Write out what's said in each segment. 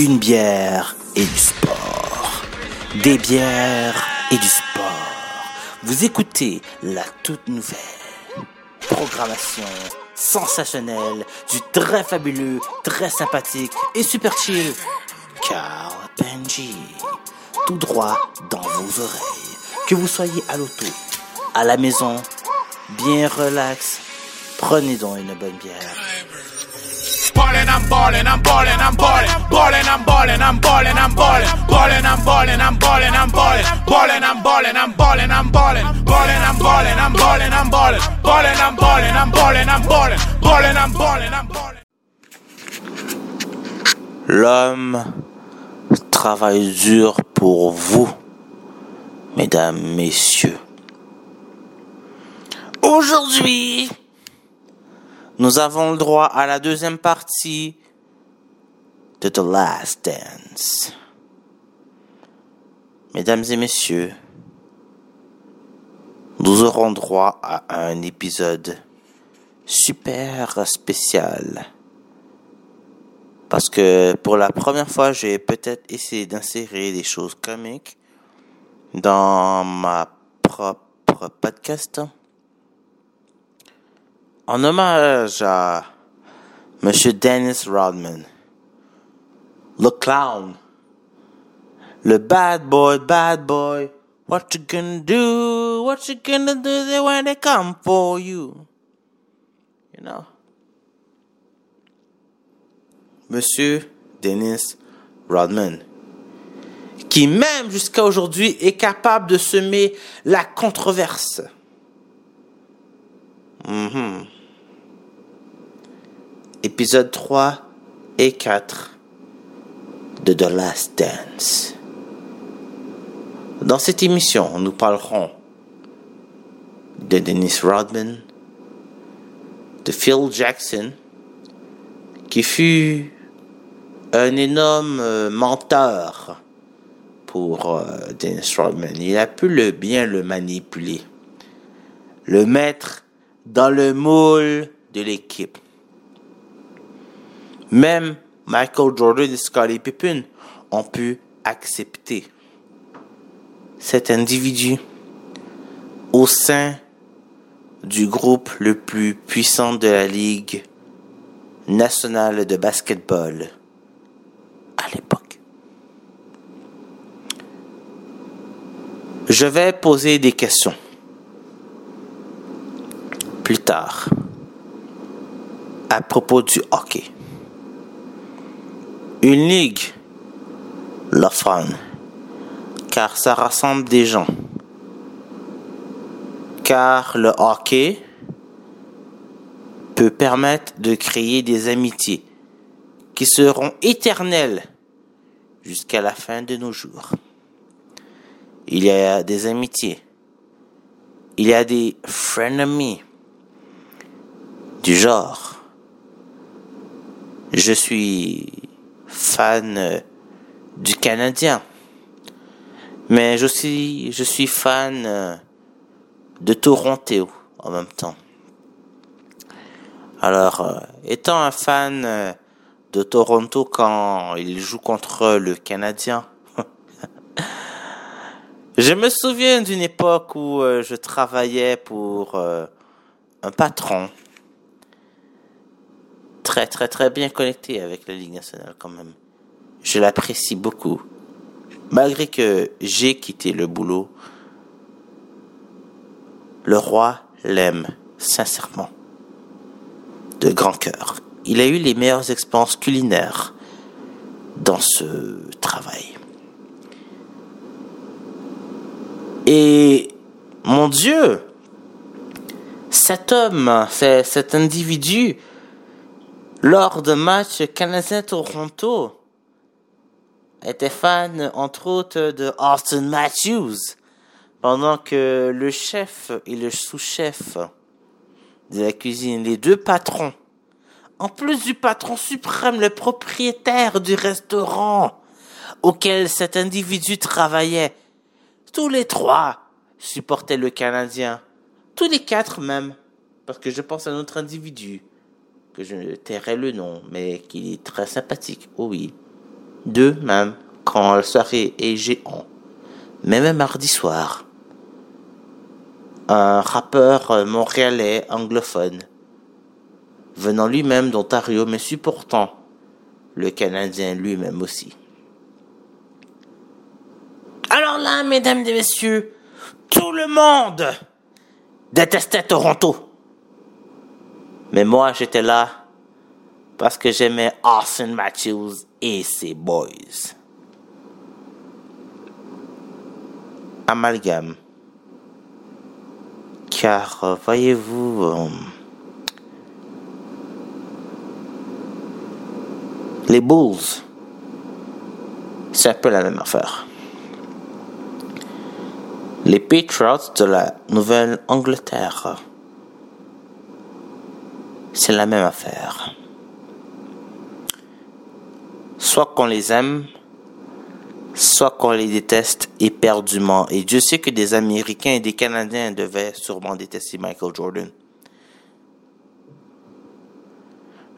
Une bière et du sport. Des bières et du sport. Vous écoutez la toute nouvelle programmation sensationnelle du très fabuleux, très sympathique et super chill Carl Benji. Tout droit dans vos oreilles. Que vous soyez à l'auto, à la maison, bien relax, prenez donc une bonne bière. L'homme travaille dur pour vous, mesdames, messieurs. Aujourd'hui, nous avons le droit à la deuxième partie de The Last Dance. Mesdames et messieurs, nous aurons droit à un épisode super spécial. Parce que pour la première fois, j'ai peut-être essayé d'insérer des choses comiques dans ma propre podcast. En hommage à Monsieur Dennis Rodman, le clown, le bad boy, bad boy. What you gonna do? What you gonna do when they come for you? You know? Monsieur Dennis Rodman, qui même jusqu'à aujourd'hui est capable de semer la controverse. Mhm. Épisode 3 et 4 de The Last Dance. Dans cette émission, nous parlerons de Dennis Rodman, de Phil Jackson, qui fut un énorme euh, menteur pour euh, Dennis Rodman. Il a pu bien le manipuler, le mettre dans le moule de l'équipe. Même Michael Jordan et Scottie Pippen ont pu accepter cet individu au sein du groupe le plus puissant de la Ligue nationale de basketball à l'époque. Je vais poser des questions plus tard à propos du hockey. Une ligue, la fun, car ça rassemble des gens. Car le hockey peut permettre de créer des amitiés qui seront éternelles jusqu'à la fin de nos jours. Il y a des amitiés. Il y a des frenemies du genre. Je suis fan du Canadien. Mais je suis, je fan de Toronto en même temps. Alors, euh, étant un fan euh, de Toronto quand il joue contre le Canadien, je me souviens d'une époque où euh, je travaillais pour un patron très très très bien connecté avec la Ligue nationale quand même. Je l'apprécie beaucoup. Malgré que j'ai quitté le boulot, le roi l'aime sincèrement de grand cœur. Il a eu les meilleures expériences culinaires dans ce travail. Et mon Dieu, cet homme, cet individu, lors de match Canadien-Toronto, était fan entre autres de Austin Matthews, pendant que le chef et le sous-chef de la cuisine, les deux patrons. En plus du patron suprême, le propriétaire du restaurant auquel cet individu travaillait, tous les trois supportaient le Canadien. Tous les quatre même. Parce que je pense à notre individu, que je tairai le nom, mais qui est très sympathique. Oh oui. deux même, quand le soirée est géant. Même mardi soir, un rappeur montréalais anglophone, venant lui-même d'Ontario, mais supportant le Canadien lui-même aussi. Alors là, mesdames et messieurs, tout le monde détestait Toronto. Mais moi, j'étais là parce que j'aimais Austin Matthews et ses boys. Amalgame. Car, voyez-vous, euh, les Bulls, c'est un peu la même affaire. Les Patriots de la Nouvelle-Angleterre, c'est la même affaire. Soit qu'on les aime, soit qu'on les déteste éperdument. Et Dieu sait que des Américains et des Canadiens devaient sûrement détester Michael Jordan.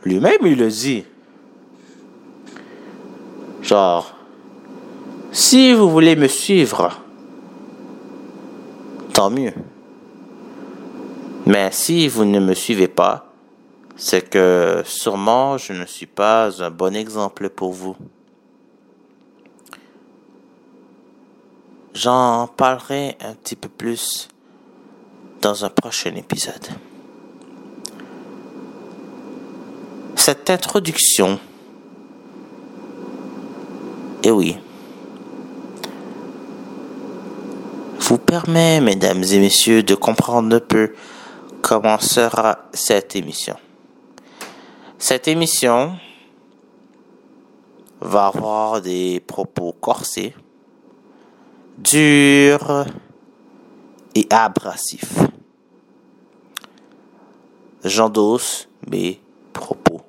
Lui-même, il le dit. Genre, si vous voulez me suivre, tant mieux. Mais si vous ne me suivez pas, c'est que sûrement je ne suis pas un bon exemple pour vous. J'en parlerai un petit peu plus dans un prochain épisode. Cette introduction, et oui, vous permet, mesdames et messieurs, de comprendre un peu comment sera cette émission. Cette émission va avoir des propos corsés, durs et abrasifs. J'endosse mes propos.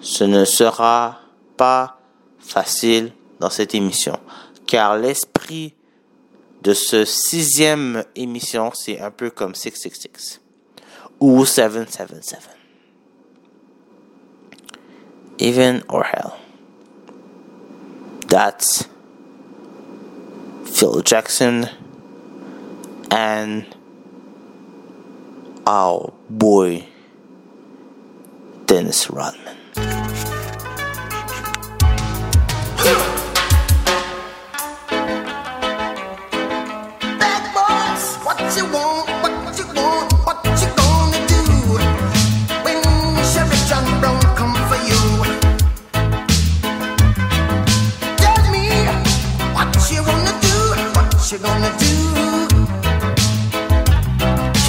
Ce ne sera pas facile dans cette émission, car l'esprit de ce sixième émission, c'est un peu comme 666 ou 777 even or hell. That's Phil Jackson and our boy Dennis Rodman. What you gonna do?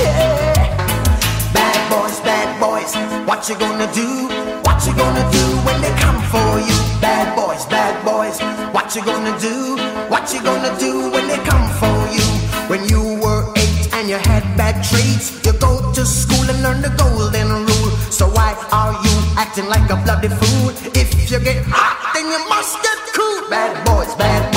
Yeah. Bad boys, bad boys, what you gonna do? What you gonna do when they come for you? Bad boys, bad boys. What you gonna do? What you gonna do when they come for you? When you were eight and you had bad traits, you go to school and learn the golden rule. So why are you acting like a bloody fool? If you get hot, then you must get cool. Bad boys, bad boys.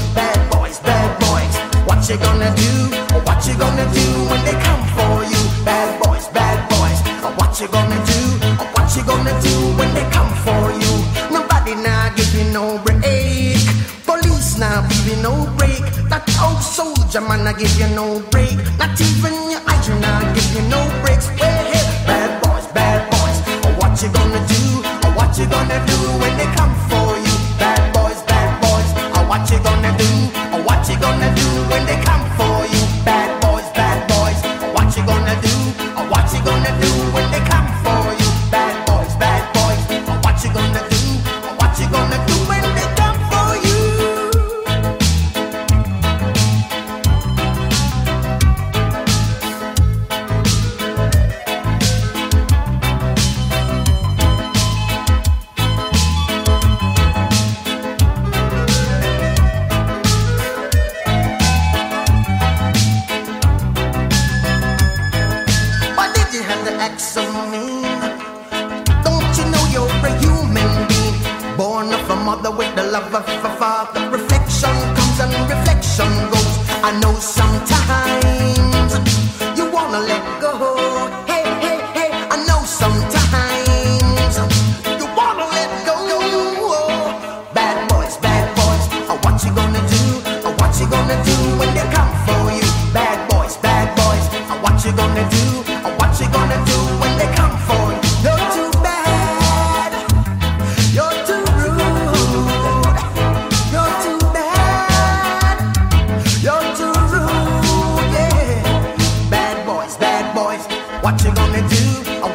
You gonna do? What you gonna do when they come for you? Bad boys, bad boys. What you gonna do? What you gonna do when they come for you? Nobody now give you no break. Police now give you no break. That old soldier man I give you no break. Not even your eyes now give you no breaks.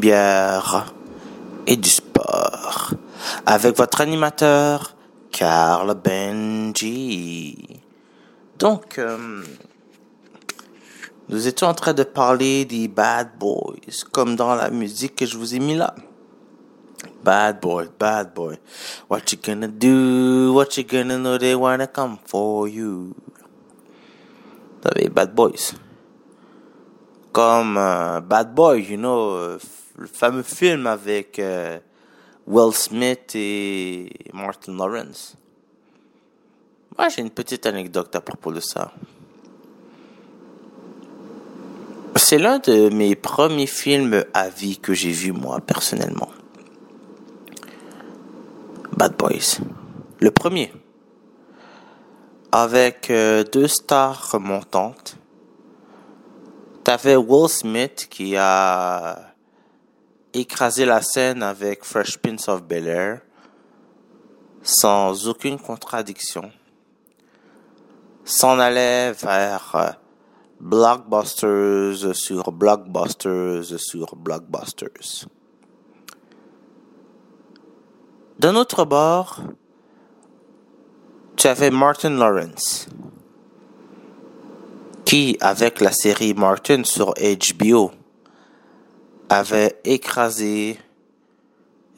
bière et du sport avec votre animateur Carl Benji. Donc, euh, nous étions en train de parler des bad boys, comme dans la musique que je vous ai mis là. Bad boy, bad boy. What you gonna do? What you gonna know? They wanna come for you. Vous savez, bad boys comme euh, Bad Boy, you know, euh, le fameux film avec euh, Will Smith et Martin Lawrence. Moi, j'ai une petite anecdote à propos de ça. C'est l'un de mes premiers films à vie que j'ai vu moi personnellement. Bad Boys. Le premier. Avec euh, deux stars remontantes. T'avais Will Smith qui a écrasé la scène avec Fresh Prince of Bel Air sans aucune contradiction. S'en allait vers euh, blockbusters sur blockbusters sur blockbusters. D'un autre bord, tu avais Martin Lawrence qui, avec la série Martin sur HBO, avait écrasé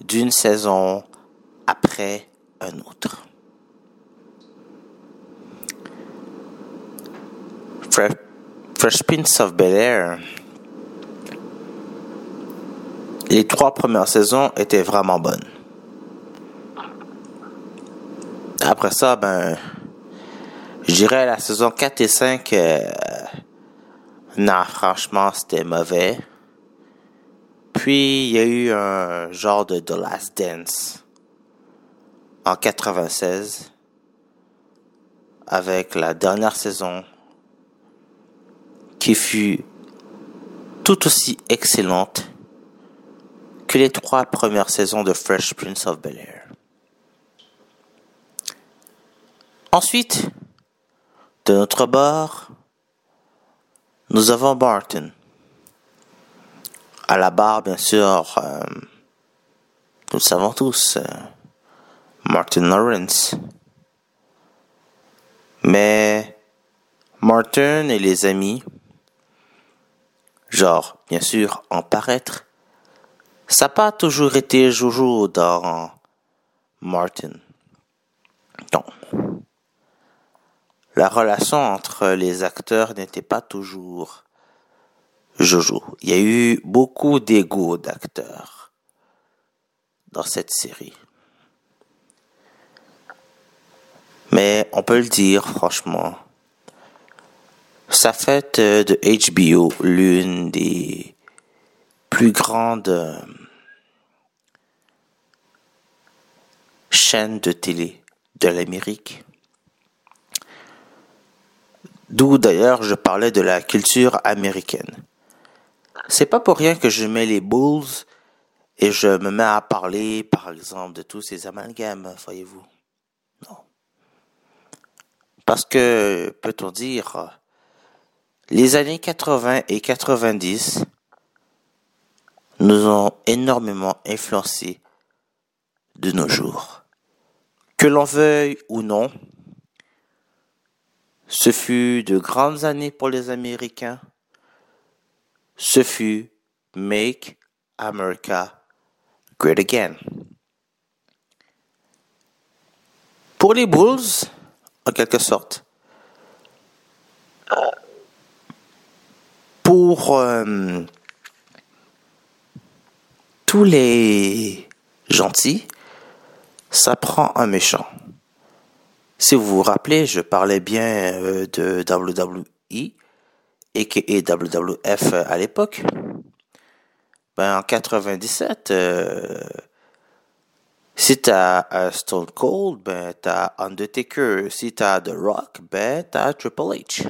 d'une saison après un autre. Fre- Fresh Prince of Bel Air, les trois premières saisons étaient vraiment bonnes. Après ça, ben, je dirais la saison 4 et 5, euh, non, franchement, c'était mauvais. Puis, il y a eu un genre de The Last Dance en 96 avec la dernière saison qui fut tout aussi excellente que les trois premières saisons de Fresh Prince of Bel Air. Ensuite, de notre bord, nous avons Barton. À la barre, bien sûr, euh, nous le savons tous, euh, Martin Lawrence. Mais Martin et les amis, genre, bien sûr, en paraître, ça n'a pas toujours été Jojo dans Martin. Non. La relation entre les acteurs n'était pas toujours Jojo. Il y a eu beaucoup d'ego d'acteurs dans cette série. Mais on peut le dire franchement, ça fait euh, de HBO l'une des plus grandes euh, chaînes de télé de l'Amérique. D'où d'ailleurs je parlais de la culture américaine. C'est pas pour rien que je mets les Bulls et je me mets à parler, par exemple, de tous ces amalgames, voyez-vous. Non. Parce que, peut-on dire, les années 80 et 90 nous ont énormément influencés de nos jours. Que l'on veuille ou non, ce fut de grandes années pour les Américains. Ce fut Make America Great Again. Pour les Bulls, en quelque sorte. Pour euh, tous les gentils, ça prend un méchant. Si vous vous rappelez, je parlais bien euh, de WWE et WWF à l'époque? Ben, en 97, euh, si t'as un Stone Cold, ben t'as Undertaker. Si t'as The Rock, ben t'as Triple H.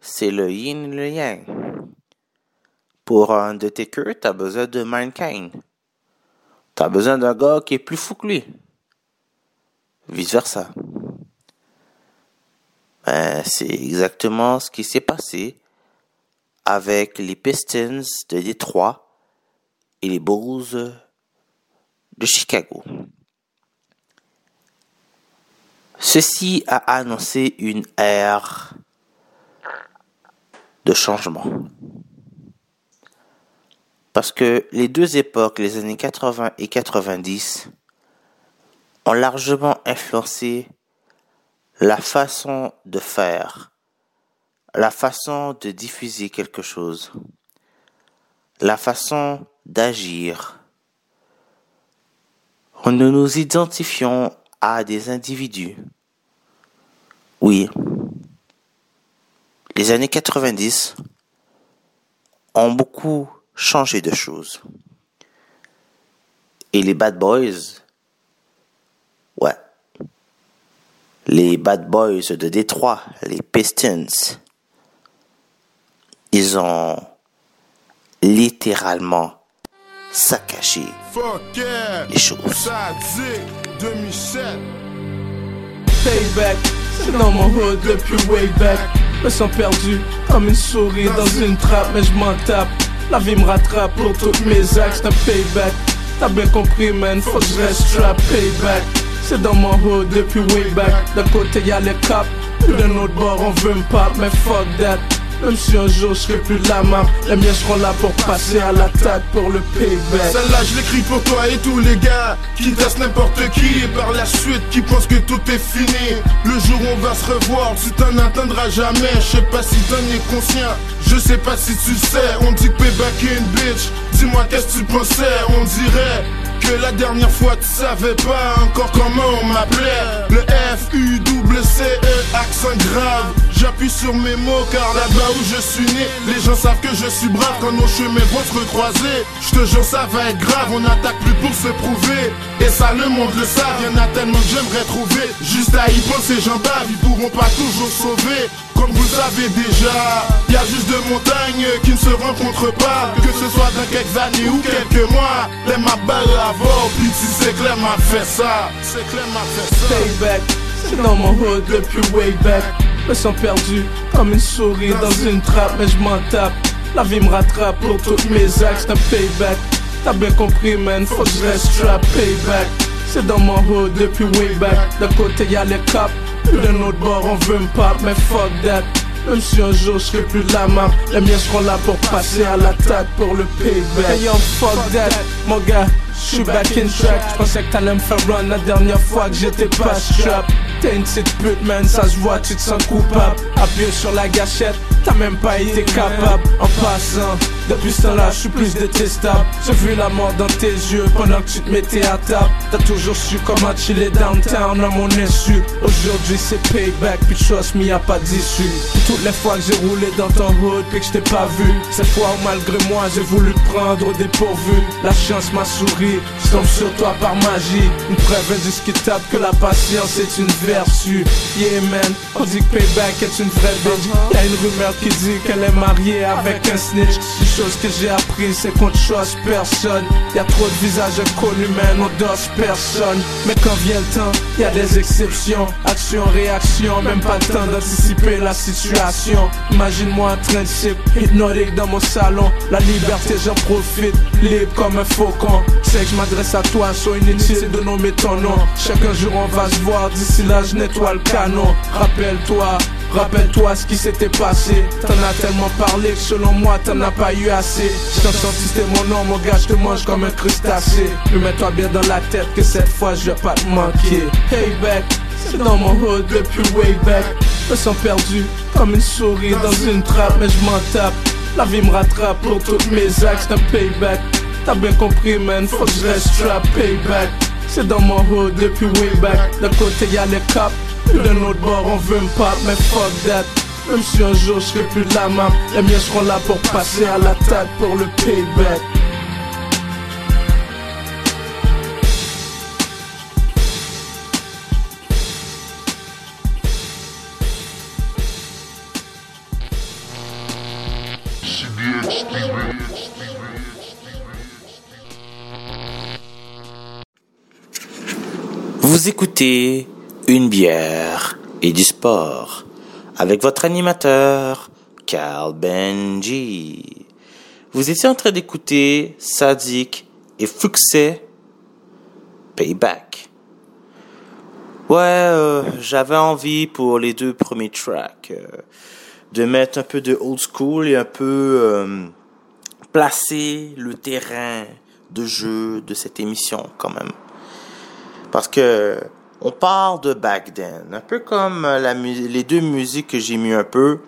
C'est le yin et le yang. Pour Undertaker, t'as besoin de Mankind. T'as besoin d'un gars qui est plus fou que lui. Vice versa. Ben, c'est exactement ce qui s'est passé avec les Pistons de Détroit et les Bulls de Chicago. Ceci a annoncé une ère de changement. Parce que les deux époques, les années 80 et 90, ont largement influencé la façon de faire, la façon de diffuser quelque chose, la façon d'agir. Nous nous identifions à des individus. Oui. Les années 90 ont beaucoup changé de choses. Et les Bad Boys, ouais, les Bad Boys de Détroit, les Pistons, ils ont littéralement saccagé les choses. Payback, c'est dans mon hood depuis way back. Me sens perdu comme une souris dans une trappe, mais je m'en tape. La vie me rattrape pour toutes mes actes, un payback. T'as bien compris, man, faut que je reste trap, payback. C'est dans mon hood depuis way back. D'un côté y'a les cops, puis d'un autre bord on veut me pop, mais fuck that. Même si un jour je serai plus de la map, les miens seront là pour passer à l'attaque pour le payback. Celle-là, je l'écris pour toi et tous les gars qui tassent n'importe qui et par la suite qui pensent que tout est fini. Le jour où on va se revoir, tu t'en atteindras jamais. Je sais pas si t'en es conscient, je sais pas si tu sais. On dit que payback est une bitch. Dis-moi qu'est-ce que tu pensais, on dirait que la dernière fois tu savais pas encore comment on m'appelait. Le F U C E accent grave. J'appuie sur mes mots car là-bas où je suis né Les gens savent que je suis brave quand nos chemins vont se recroiser. Je te jure ça va être grave On attaque plus pour se prouver. Et ça le monde le savent Y'en a tellement que j'aimerais trouver. Juste à y penser j'en bave Ils pourront pas toujours sauver comme vous savez déjà, y a juste deux montagnes qui ne se rencontrent pas. Que ce soit dans quelques années ou quelques mois, les ma balle avant, puis si c'est clair m'a fait ça. C'est clair m'a fait ça. Payback, c'est dans mon hood depuis way back. Me sens perdu comme une souris dans une trappe, mais je m'en tape. La vie me rattrape pour toutes mes actes, un payback. T'as bien compris, man, faut que je reste trap, payback. C'est dans mon hood depuis way back. D'un côté y'a les cops, d'un autre bord on veut me pop, mais fuck that. Même si un jour je serai plus de la map, les miens seront là pour passer à l'attaque pour le payback. Hey yo, fuck that, mon gars, j'suis back in track. J'pensais que t'allais me faire run la dernière fois que j'étais pas strap. T'es une petite pute, man, ça se voit, tu te sens coupable. Appuyé sur la gâchette, t'as même pas été capable. En passant, depuis ce temps-là, j'suis plus détestable. J'ai vu la mort dans tes yeux pendant que tu te mettais à table. T'as toujours su comment chiller downtown à mon insu. Aujourd'hui, c'est payback, puis trust me, y'a pas d'issue. Toutes les fois que j'ai roulé dans ton hood, puis que je t'ai pas vu. Cette fois malgré moi, j'ai voulu te prendre au dépourvu. La chance m'a souri, je tombe sur toi par magie. Une preuve indiscutable que la patience est une vertu. Yeah man, on dit que payback est une vraie bitch. Y'a une rumeur qui dit qu'elle est mariée avec un snitch. Chose que j'ai appris, c'est qu'on choisit personne. Y'a trop de visages inconnus, man, on dose personne. Mais quand vient le temps, y a des exceptions. Action, réaction, même pas le temps d'anticiper la situation. Imagine-moi de sip, hypnotique dans mon salon. La liberté, j'en profite, libre comme un faucon. C'est que je m'adresse à toi, sois inutile de nommer ton nom. Chaque jour on va se voir, d'ici là je nettoie le canon. Rappelle-toi, Rappelle-toi ce qui s'était passé. T'en as tellement parlé que selon moi t'en as pas eu assez. Je t'en senti c'était mon nom, mon gars, je te mange comme un crustacé. Puis mets-toi bien dans la tête que cette fois je vais pas te manquer. Hey back, C'est dans mon hood depuis way back. Me sens perdu comme une souris dans une trappe, mais je m'en tape. La vie me rattrape pour toutes mes actes, un payback. T'as bien compris, man, faut que je reste trap, payback. C'est dans mon hood depuis way back. D'un côté y'a les cops, puis d'un autre bord on veut me pop, mais fuck that. Même si un jour je serai plus de la map, les miens seront là pour passer à l'attaque pour le payback. Écoutez une bière et du sport avec votre animateur Carl Benji. Vous étiez en train d'écouter Sadik et Fuxé Payback. Ouais, euh, j'avais envie pour les deux premiers tracks euh, de mettre un peu de old school et un peu euh, placer le terrain de jeu de cette émission quand même. Parce que on parle de back then, un peu comme la mu- les deux musiques que j'ai mis un peu,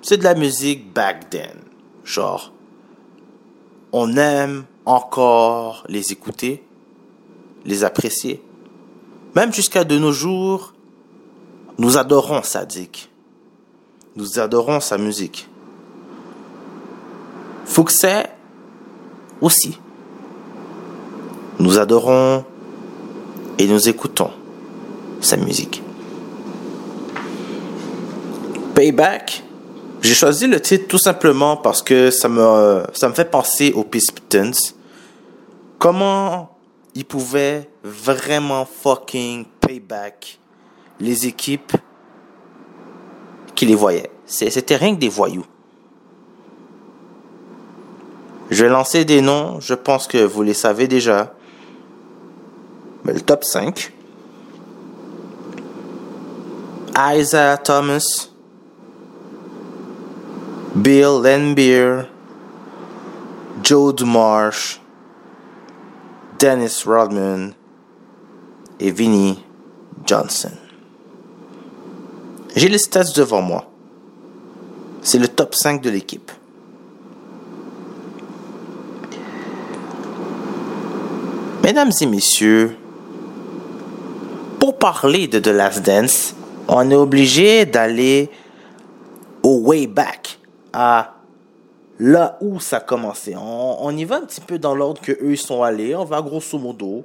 c'est de la musique back then. Genre, on aime encore les écouter, les apprécier. Même jusqu'à de nos jours, nous adorons Sadik. Nous adorons sa musique. Fouxet aussi. Nous adorons et nous écoutons sa musique. Payback, j'ai choisi le titre tout simplement parce que ça me, ça me fait penser aux Pistons. Comment ils pouvaient vraiment fucking payback les équipes qui les voyaient. C'était rien que des voyous. Je vais lancer des noms, je pense que vous les savez déjà. Mais le top 5. Isaiah Thomas. Bill Lenbeer. Joe DeMarsh. Dennis Rodman. Et Vinnie Johnson. J'ai les stats devant moi. C'est le top 5 de l'équipe. Mesdames et messieurs, pour parler de The Last Dance, on est obligé d'aller au way back, à là où ça a commencé. On, y va un petit peu dans l'ordre que eux sont allés. On va grosso modo.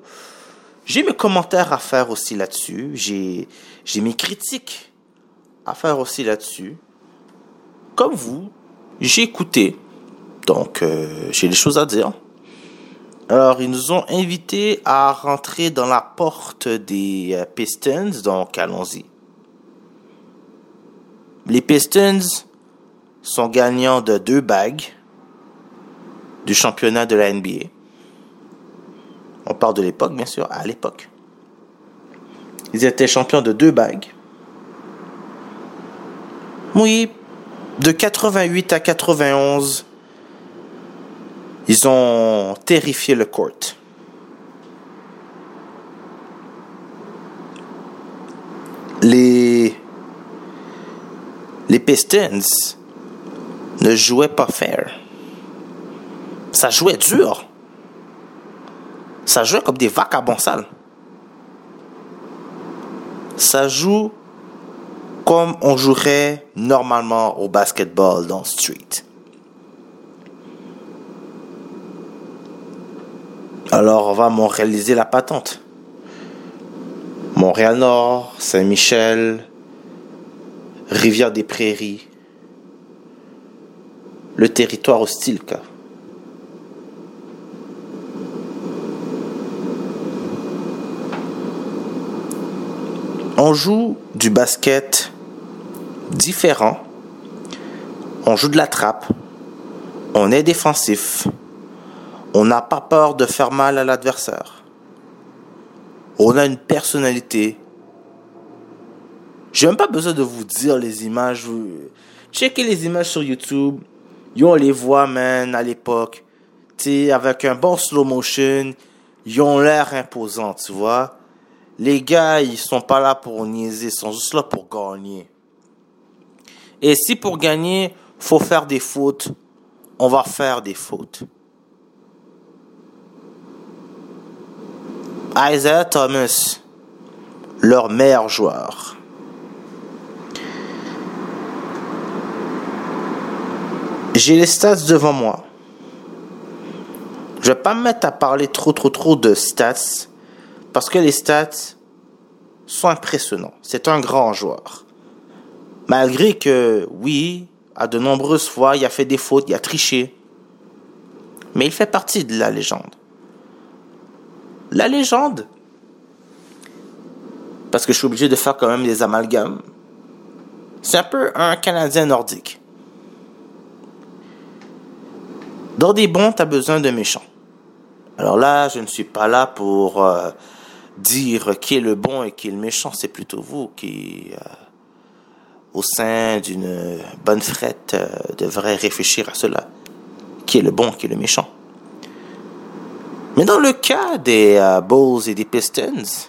J'ai mes commentaires à faire aussi là-dessus. J'ai, j'ai mes critiques à faire aussi là-dessus. Comme vous, j'ai écouté. Donc, euh, j'ai des choses à dire. Alors, ils nous ont invités à rentrer dans la porte des euh, Pistons, donc allons-y. Les Pistons sont gagnants de deux bagues du championnat de la NBA. On parle de l'époque, bien sûr, à l'époque. Ils étaient champions de deux bagues. Oui, de 88 à 91, ils ont terrifié le court. Les, les Pistons ne jouaient pas fair. Ça jouait dur. Ça jouait comme des vagabonds sales. Ça joue comme on jouerait normalement au basketball dans le street. Alors on va montréaliser la patente. Montréal-Nord, Saint-Michel, Rivière-des-Prairies, le territoire hostile. On joue du basket différent. On joue de la trappe. On est défensif. On n'a pas peur de faire mal à l'adversaire. On a une personnalité. J'ai même pas besoin de vous dire les images. Checkez les images sur YouTube. Yo, on les voit, man, à l'époque. Tu avec un bon slow motion. Ils ont l'air imposants, tu vois. les gars, ils sont pas là pour niaiser, ils sont juste là pour gagner. Et si pour gagner, faut faire des fautes, on va faire des fautes. Isaiah Thomas, leur meilleur joueur. J'ai les stats devant moi. Je vais pas me mettre à parler trop trop trop de stats parce que les stats sont impressionnants. C'est un grand joueur. Malgré que, oui, à de nombreuses fois, il a fait des fautes, il a triché. Mais il fait partie de la légende. La légende, parce que je suis obligé de faire quand même des amalgames, c'est un peu un Canadien nordique. Dans des bons, tu as besoin de méchants. Alors là, je ne suis pas là pour euh, dire qui est le bon et qui est le méchant. C'est plutôt vous qui, euh, au sein d'une bonne frette, euh, devrez réfléchir à cela. Qui est le bon, qui est le méchant. Mais dans le cas des Bulls et des Pistons,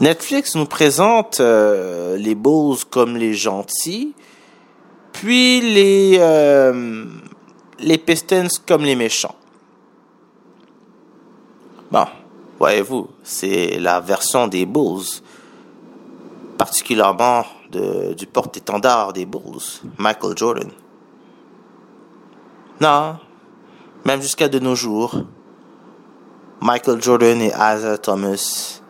Netflix nous présente les Bulls comme les gentils, puis les les Pistons comme les méchants. Bon, voyez-vous, c'est la version des Bulls, particulièrement du porte-étendard des Bulls, Michael Jordan. Non, même jusqu'à de nos jours, Michael Jordan et Isaiah Thomas,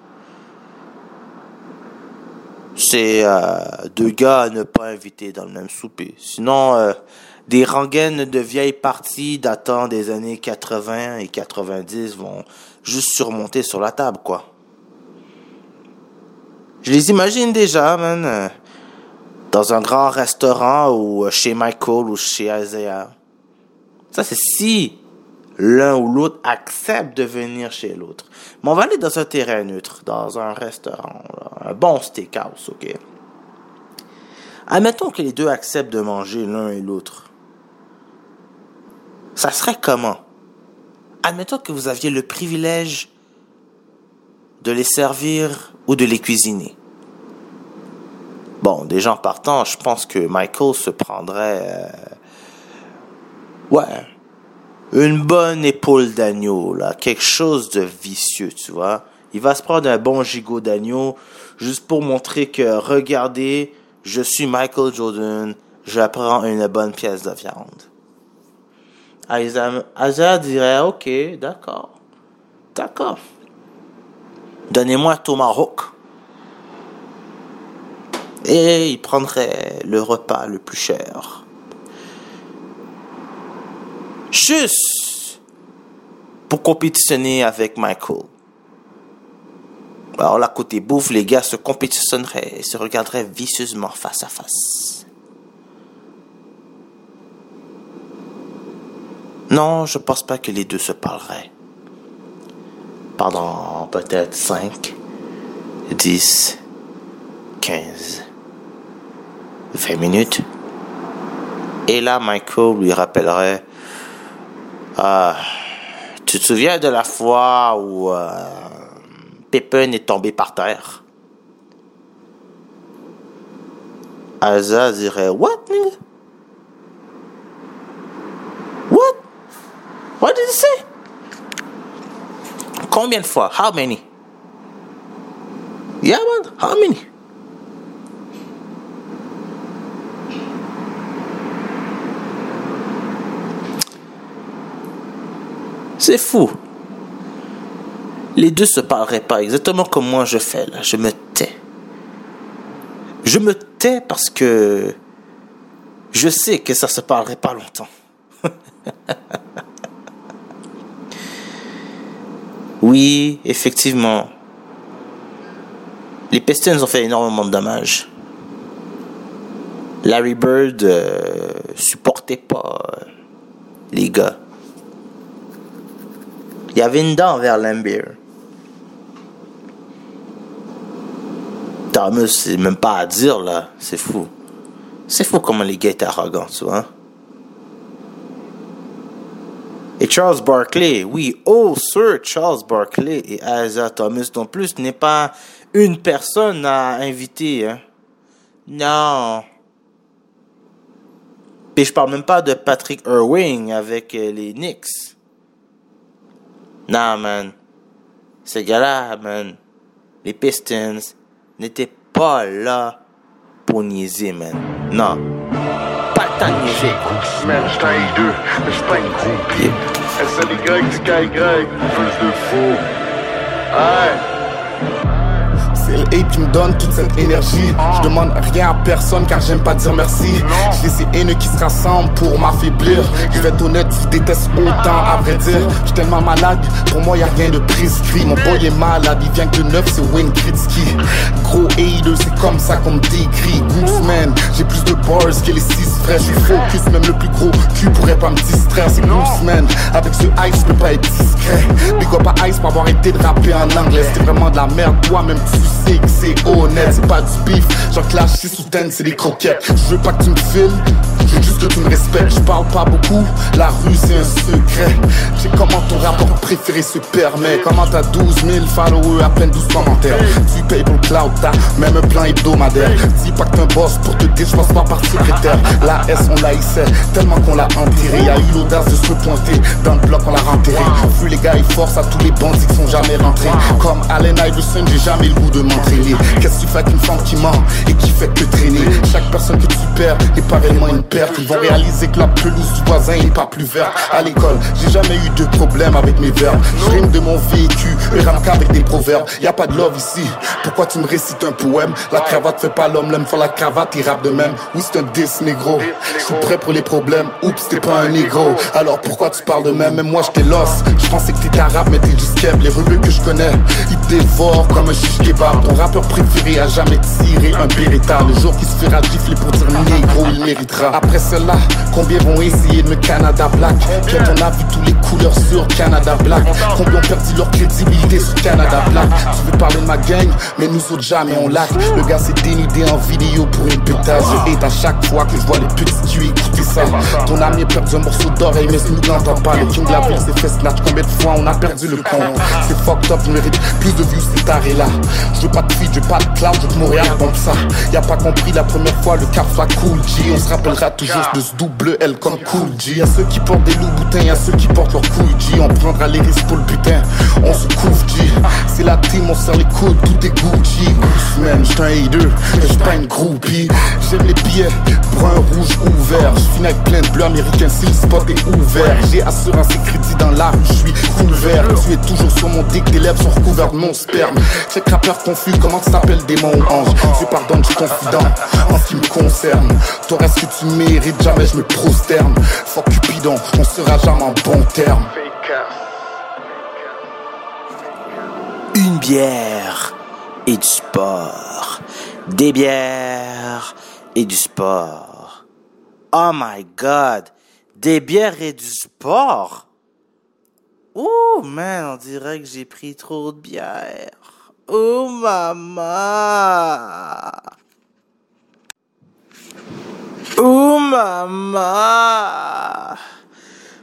c'est euh, deux gars à ne pas inviter dans le même souper. Sinon, euh, des rengaines de vieilles parties datant des années 80 et 90 vont juste surmonter sur la table, quoi. Je les imagine déjà, man, euh, dans un grand restaurant ou chez Michael ou chez Isaiah. Ça, c'est si l'un ou l'autre accepte de venir chez l'autre. Mais on va aller dans un terrain neutre, dans un restaurant, un bon steakhouse, ok? Admettons que les deux acceptent de manger l'un et l'autre ça serait comment? Admettons que vous aviez le privilège de les servir ou de les cuisiner. Bon, déjà en partant, je pense que Michael se prendrait... Euh, ouais, une bonne épaule d'agneau, là, quelque chose de vicieux, tu vois. Il va se prendre un bon gigot d'agneau juste pour montrer que, regardez, je suis Michael Jordan, je prends une bonne pièce de viande. Isaiah dirait, ok, d'accord, d'accord. Donnez-moi tomahawk. Et il prendrait le repas le plus cher. Juste pour compétitionner avec Michael. Alors là, côté bouffe, les gars se compétitionneraient et se regarderaient vicieusement face à face. Non, je pense pas que les deux se parleraient. Pendant peut-être 5, 10, 15, 20 minutes. Et là, Michael lui rappellerait ah, Tu te souviens de la fois où euh, Pépin est tombé par terre? Asa dirait What, What did he say? Combien de fois? How many? Yeah, man. How many? C'est fou. Les deux se parleraient pas exactement comme moi je fais là. Je me tais. Je me tais parce que je sais que ça se parlerait pas longtemps. Oui, effectivement. Les Pistons ont fait énormément de dommages. Larry Bird euh, supportait pas euh, les gars. Il y avait une dent vers Lambeer. Thomas, c'est même pas à dire là. C'est fou. C'est fou comment les gars étaient arrogants, tu vois. Et Charles Barkley, oui, oh Sir Charles Barkley et Isaiah Thomas non plus n'est pas une personne à inviter. Hein. Non. Puis je parle même pas de Patrick Irving avec euh, les Knicks. Non, man. Ces gars-là, man, les Pistons n'étaient pas là pour niaiser, man. Non. Pas le temps de niaiser. Man, j'étais un deux, mais j'étais pas une groupie. SLY, SkyY, plus de fou. Aïe. Hate qui me donne toute cette énergie. Je demande rien à personne car j'aime pas dire merci. J'ai ces haineux qui se rassemblent pour m'affaiblir. Je vais être honnête, je déteste autant à vrai dire. Je suis tellement malade, pour moi y a rien de prescrit. Mon boy est malade, il vient que neuf, c'est Wayne Kritsky. Gros hater, c'est comme ça qu'on me décrit. Gooseman, j'ai plus de bars que les six frères. Je suis focus, même le plus gros cul pourrait pas me distraire. C'est Gooseman, avec ce ice, je peux pas être discret. Big up à Ice pour avoir été de rapper en anglais. C'était vraiment de la merde, toi-même tu c'est honnête, c'est pas du beef. Genre clash 6 ou 10, c'est des croquettes. Je veux pas que tu me files, je tu me respectes. Je parle pas beaucoup, la rue c'est un secret. J'ai comment ton rapport préféré se permet. Comment t'as 12 000 followers à peine 12 commentaires. Tu payes pour le cloud, t'as même un plan hebdomadaire. Dis pas que t'es un boss pour te dire, pas par secrétaire. La S on l'a hissé, tellement qu'on l'a enterré. A eu l'audace de se pointer, dans le bloc on l'a renterré. Vu les gars, ils forcent à tous les bandits qui sont jamais rentrés. Comme Allen Iverson, j'ai jamais le goût de m'entraîner. Qu'est-ce que tu fais avec une femme qui ment et qui fait que traîner? Chaque personne que tu perds est pas réellement une perte. Vont réaliser que la pelouse du voisin est pas plus verte. À l'école, j'ai jamais eu de problème avec mes verbes. Je rime de mon vécu, et rame qu'avec des proverbes. Y a pas de love ici. Pourquoi tu me récites un poème? La cravate fait pas l'homme, l'homme fait la cravate, il rappe de même. Oui, c'est un diss négro. Je suis prêt pour les problèmes. Oups, t'es pas un négro. Alors pourquoi tu parles de même? Même moi, j'étais lost. Je pensais que t'étais arabe, mais t'es du skeb. Les rebeux que je connais, ils dévorent comme un chiche. Ton rappeur préféré a jamais tiré un Beretta. Le jour qui se fera gifler pour dire négro, il méritera. Après combien vont essayer de me Canada Black? Quand on a vu tous les couleurs sur Canada Black. Combien ont perdu leur crédibilité sur Canada Black? Tu veux parler de ma gang, mais nous autres jamais on lac Le gars s'est dénudé en vidéo pour une pétasse Je hate à chaque fois que je vois les petits cuits écouter ça. Ton ami a perdu un morceau d'oreille, mais nous n'entend pas Le king de la ville s'est fait snatch, combien de fois on a perdu le compte C'est fucked up, je mérite plus de views cet arrêt là. Je veux pas de feed, je veux pas de cloud, je veux que Montréal bombe ça. Y'a pas compris la première fois le cap soit cool G On se rappellera toujours de ce double L comme cool G. Y'a ceux qui portent des loups boutins, y'a ceux qui portent leurs couilles G. On prendra les risques pour le butin, on se couvre G. C'est la team, on serre les coudes, tout est Gucci. Man, j'suis un hater, j'suis pas une groupie. J'aime les billets, brun, rouge, ouvert J'finis avec plein de bleu américain si le spot est ouvert. J'ai assurance et crédit dans rue, j'suis couvert. Tu es toujours sur mon dick, tes lèvres sont recouvertes de mon sperme. Check rappeur confus, comment t'appelles démon ou ange Je pardonne, j'suis confident en ce qui me concerne. T'aurais ce que tu mérites, jamais je me prosterne Fuck Cupidon, on sera jamais en bon terme Une bière et du sport. Des bières et du sport. Oh my god. Des bières et du sport? Oh man, on dirait que j'ai pris trop de bière. Oh maman. Oh maman.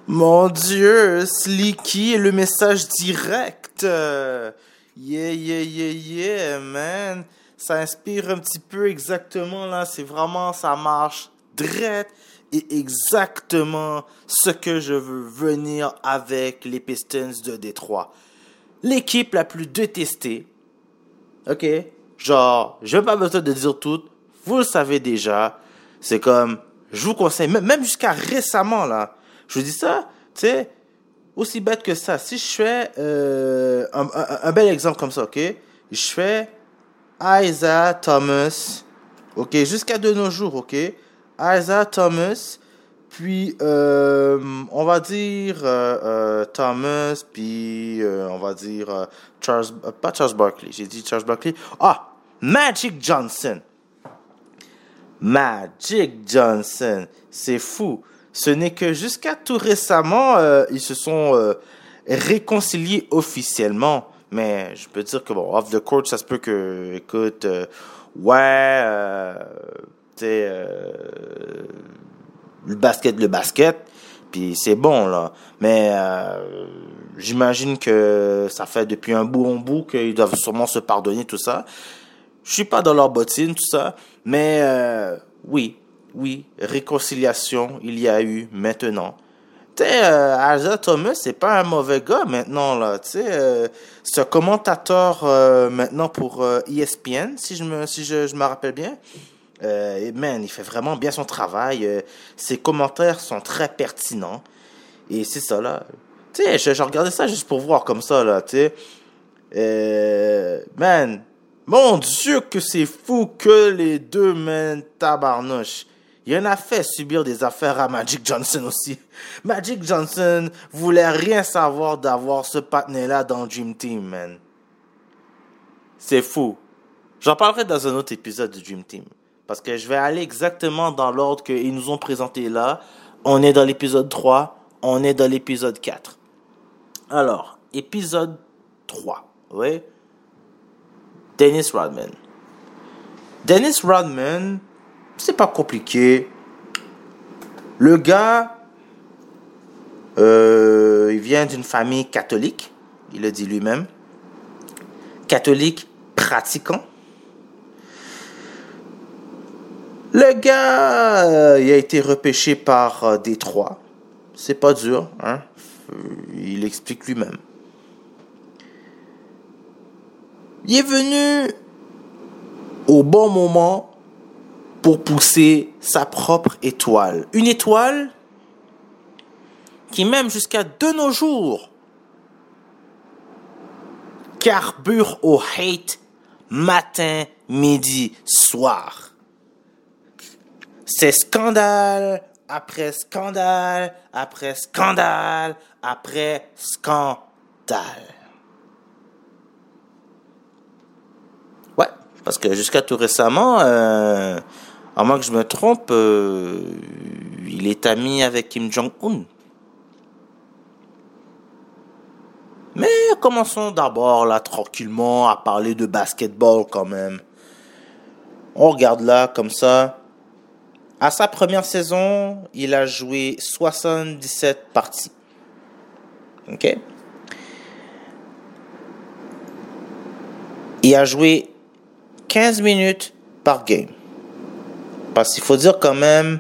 Mon Dieu, Slicky le message direct. Yeah, yeah, yeah, yeah, man. Ça inspire un petit peu exactement là. C'est vraiment, ça marche drette et exactement ce que je veux venir avec les Pistons de Détroit. L'équipe la plus détestée. Ok? Genre, je n'ai pas besoin de dire tout. Vous le savez déjà. C'est comme, je vous conseille, même jusqu'à récemment là. Je vous dis ça, tu sais, aussi bête que ça. Si je fais euh, un, un- bel exemple comme ça, ok? Je fais Isaiah Thomas, ok? Jusqu'à de nos jours, ok? Isaiah Thomas, puis euh, on va dire euh, Thomas, puis on va dire Charles, pas Charles Barkley, j'ai dit Charles Barkley. Ah, Magic Johnson. Magic Johnson. C'est fou. Ce n'est que jusqu'à tout récemment, euh, ils se sont euh, réconciliés officiellement. Mais je peux dire que, bon, off the court, ça se peut que, écoute, euh, ouais, tu sais, le basket, le basket. Puis c'est bon, là. Mais j'imagine que ça fait depuis un bon bout qu'ils doivent sûrement se pardonner tout ça. Je suis pas dans leur bottine, tout ça. Mais euh, oui, oui, réconciliation, il y a eu maintenant. Tu sais, euh, Isaiah Thomas, c'est pas un mauvais gars maintenant, là. Tu sais, euh, c'est un commentateur euh, maintenant pour euh, ESPN, si je me, si je, je me rappelle bien. Euh, man, il fait vraiment bien son travail. euh, ses commentaires sont très pertinents. Et c'est ça, là. Tu sais, je, regardais ça juste pour voir comme ça, là, tu sais. Man, mon Dieu que c'est fou que les deux, man, tabarnouche. Il en a fait subir des affaires à Magic Johnson aussi. Magic Johnson voulait rien savoir d'avoir ce patinet-là dans Dream Team, man. C'est fou. J'en parlerai dans un autre épisode du Dream Team. Parce que je vais aller exactement dans l'ordre qu'ils nous ont présenté là. On est dans l'épisode 3. On est dans l'épisode 4. Alors, épisode 3. Oui. Dennis Rodman. Dennis Rodman, c'est pas compliqué. Le gars, euh, il vient d'une famille catholique. Il le dit lui-même. Catholique pratiquant. Le gars, euh, il a été repêché par euh, Détroit. C'est pas dur, hein. Euh, Il explique lui-même. Il est venu au bon moment pour pousser sa propre étoile. Une étoile qui même jusqu'à de nos jours carbure au hate matin, midi, soir. C'est scandale après scandale après scandale après scandale. Ouais, parce que jusqu'à tout récemment, euh, à moins que je me trompe, euh, il est ami avec Kim Jong-un. Mais commençons d'abord là tranquillement à parler de basketball quand même. On regarde là comme ça. À sa première saison, il a joué 77 parties. OK? Il a joué 15 minutes par game. Parce qu'il faut dire quand même,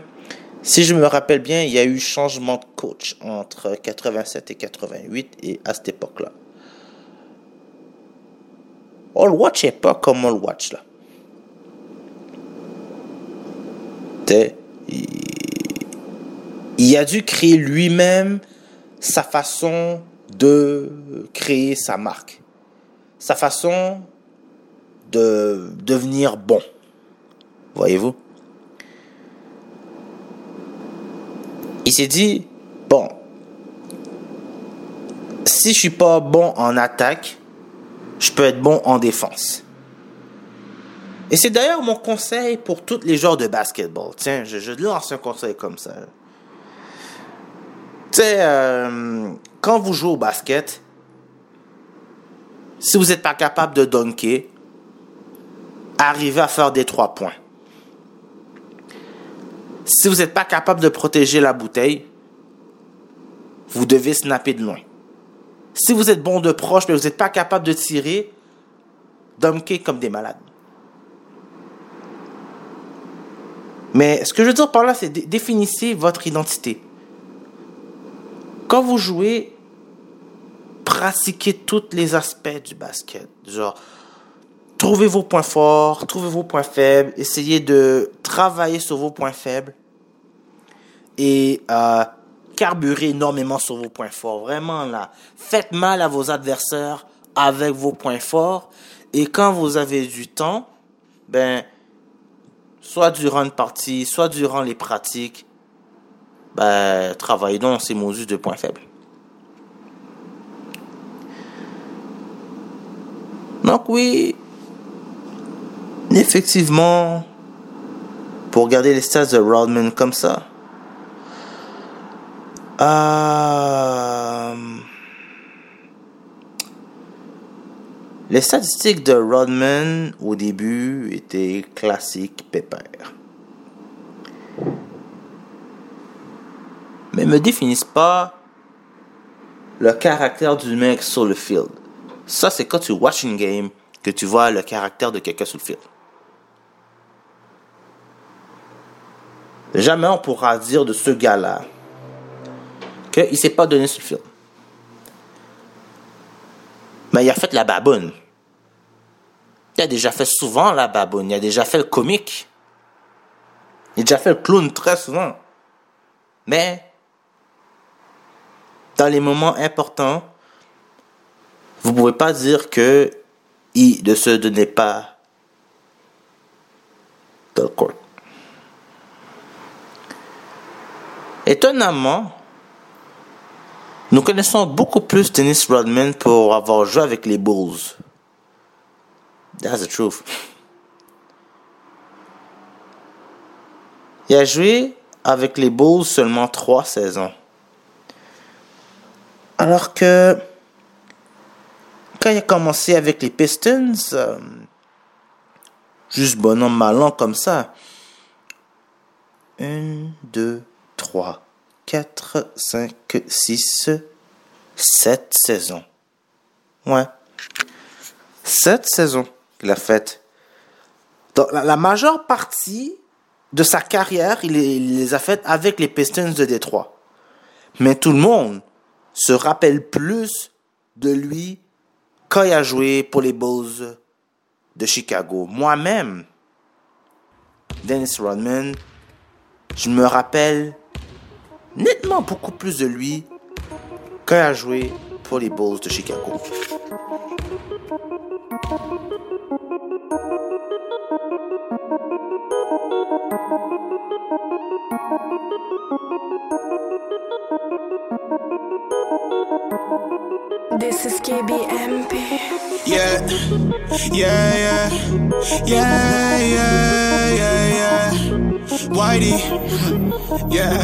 si je me rappelle bien, il y a eu changement de coach entre 87 et 88 et à cette époque-là. On le watchait pas comme on le watch là. Il a dû créer lui-même sa façon de créer sa marque. Sa façon de devenir bon. Voyez-vous? Il s'est dit, bon, si je suis pas bon en attaque, je peux être bon en défense. Et c'est d'ailleurs mon conseil pour tous les genres de basketball. Tiens, je, je lance un conseil comme ça. Tu sais, euh, quand vous jouez au basket, si vous n'êtes pas capable de dunker, arrivez à faire des trois points. Si vous n'êtes pas capable de protéger la bouteille, vous devez snapper de loin. Si vous êtes bon de proche, mais vous n'êtes pas capable de tirer, dunker comme des malades. Mais ce que je veux dire par là, c'est dé- définissez votre identité. Quand vous jouez, pratiquez tous les aspects du basket. Genre, trouvez vos points forts, trouvez vos points faibles, essayez de travailler sur vos points faibles et euh, carburez énormément sur vos points forts. Vraiment là, faites mal à vos adversaires avec vos points forts et quand vous avez du temps, ben soit durant une partie, soit durant les pratiques, ben travaillez donc ces modules de points faibles. Donc oui, effectivement, pour regarder les stats de Rodman comme ça, euh, les statistiques de Rodman au début étaient classiques pépères. mais me définissent pas le caractère du mec sur le field. Ça, c'est quand tu watch une game que tu vois le caractère de quelqu'un sur le field. Jamais on pourra dire de ce gars-là qu'il s'est pas donné sur le field. Mais il a fait la baboune. Il a déjà fait souvent la baboune. Il a déjà fait le comique. Il a déjà fait le clown très souvent. Mais, dans les moments importants, vous pouvez pas dire que il ne se donnait pas dans court. Étonnamment, nous connaissons beaucoup plus Dennis Rodman pour avoir joué avec les Bulls. That's the truth. Il a joué avec les Bulls seulement trois saisons. Alors que quand il a commencé avec les Pistons, euh, juste bonhomme malin comme ça. Une, deux, trois, quatre, cinq, six, sept saisons. Ouais. Sept saisons qu'il a faites. La, majeure partie de sa carrière, il, il les a faites avec les Pistons de Détroit. Mais tout le monde se rappelle plus de lui quand il a joué pour les Bulls de Chicago. Moi-même, Dennis Rodman, je me rappelle nettement beaucoup plus de lui quand il a joué pour les Bulls de Chicago. This is KBMP. Yeah, yeah, yeah, yeah, yeah, yeah, yeah. Whitey, yeah,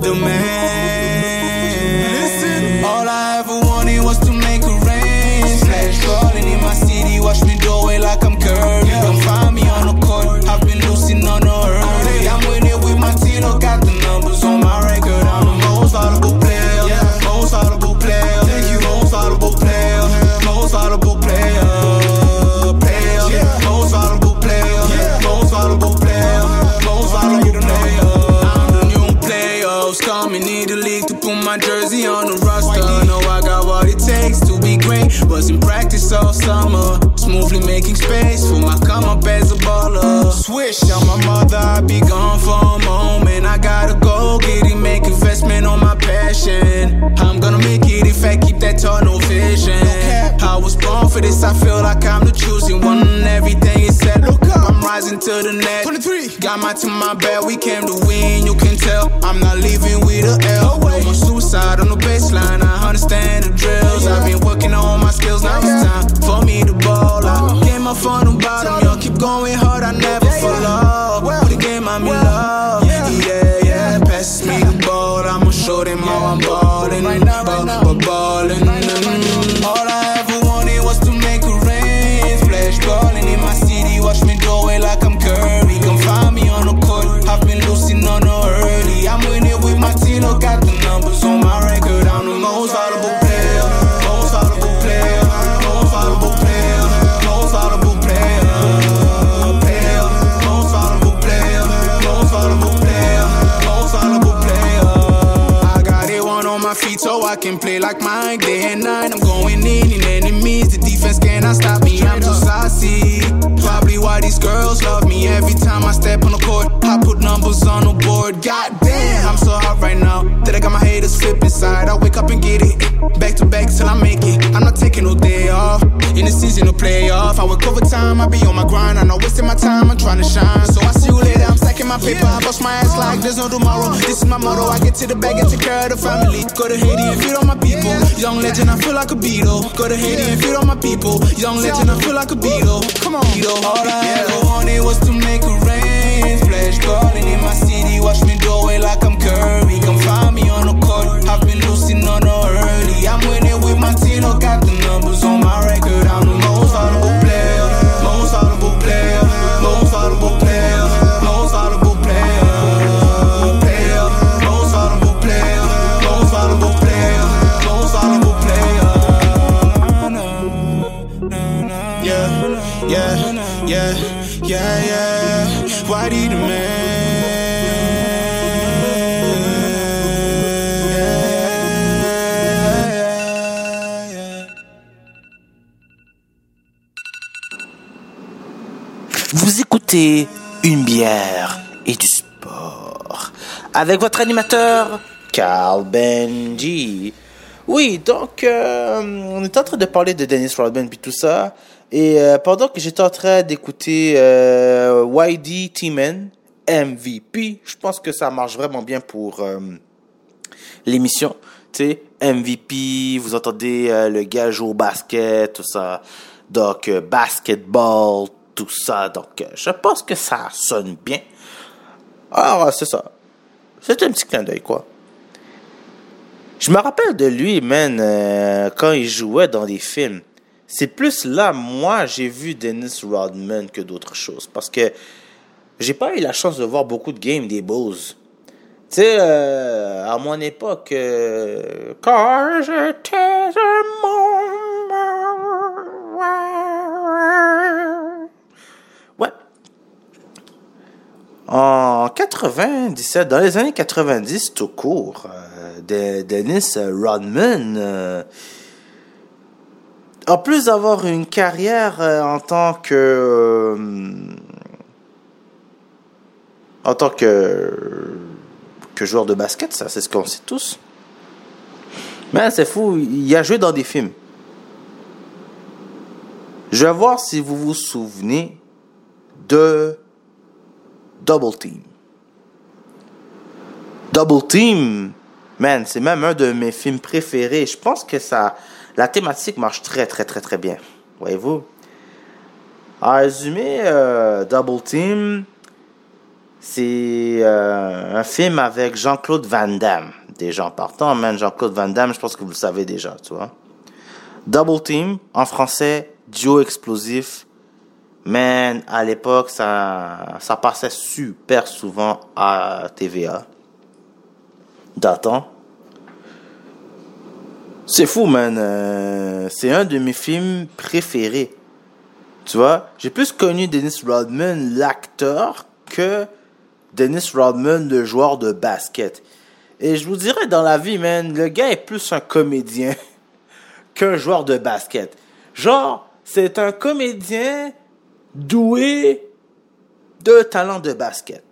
the man. Listen, all I ever wanted was to make a rain. Splash falling in my city, watch me do it like I'm Curry. Come find Was in practice all summer, smoothly making space for my come up as a baller. Swish on my mother, I be gone for a moment. I gotta go get it, make investment on my passion. I'm gonna make it if I keep that tunnel vision. I was born for this, I feel like I'm the choosing one. Everything is set. Look up, I'm rising to the net. 23. Got my to my bed, we came to win, you can tell. I'm not leaving with a L. No more suicide on the baseline, I understand the drills. I've been working on my skills, now it's time for me to ball. I up from the bottom, yo, keep going hard, I never fall off. With the game, I'm in love. Yeah, yeah, pass me the ball, I'ma show them how I'm ballin'. Day and night. I'm going in in enemies. The defense cannot stop me. I'm too saucy. Probably why these girls love me every time I step on the court. I put numbers on the board. God damn, I'm so hot right now that I got my haters flipping inside. I wake up and get it back to back till I make it. I'm not taking no day off. In the season to play off, I work overtime. I be on my grind. I'm not wasting my time. I'm trying to shine. So I see you later. I'm stacking my paper. I bust my ass like there's no tomorrow. This is my motto. I get to the bag and take care of the family. Go to Haiti and feed all my people. Young legend, I feel like a beetle. Go to Haiti and feed all my people. Young legend, I feel like a beetle. Come on, Beatle. All I ever wanted was to make a rain. Splash ballin' in my city. Watch me do it like I'm Curry. Come find me Une bière et du sport avec votre animateur Carl Benji. Oui, donc euh, on est en train de parler de Dennis Rodman puis tout ça. Et euh, pendant que j'étais en train d'écouter euh, YD T-Man, MVP, je pense que ça marche vraiment bien pour euh, l'émission. Tu sais, MVP, vous entendez le gars jouer au basket, tout ça. Donc, basketball, ça. Donc, euh, je pense que ça sonne bien. Alors, euh, c'est ça. C'est un petit clin d'œil, quoi. Je me rappelle de lui, man, euh, quand il jouait dans des films. C'est plus là, moi, j'ai vu Dennis Rodman que d'autres choses. Parce que j'ai pas eu la chance de voir beaucoup de games des Bulls. Tu sais, euh, à mon époque, j'étais un En 97, dans les années 90 tout court, euh, de- Dennis Rodman, euh, en plus d'avoir une carrière euh, en tant que euh, en tant que que joueur de basket, ça c'est ce qu'on sait tous. Mais c'est fou, il a joué dans des films. Je vais voir si vous vous souvenez de Double Team. Double Team, man, c'est même un de mes films préférés. Je pense que ça, la thématique marche très très très très bien. Voyez-vous? En résumé, euh, Double Team, c'est euh, un film avec Jean-Claude Van Damme. Déjà en partant, man, Jean-Claude Van Damme, je pense que vous le savez déjà, tu vois. Double Team, en français, duo explosif. Man, à l'époque, ça, ça passait super souvent à TVA. Datant. C'est fou, man. Euh, c'est un de mes films préférés. Tu vois, j'ai plus connu Dennis Rodman, l'acteur, que Dennis Rodman, le joueur de basket. Et je vous dirais, dans la vie, man, le gars est plus un comédien qu'un joueur de basket. Genre, c'est un comédien doué de talent de basket.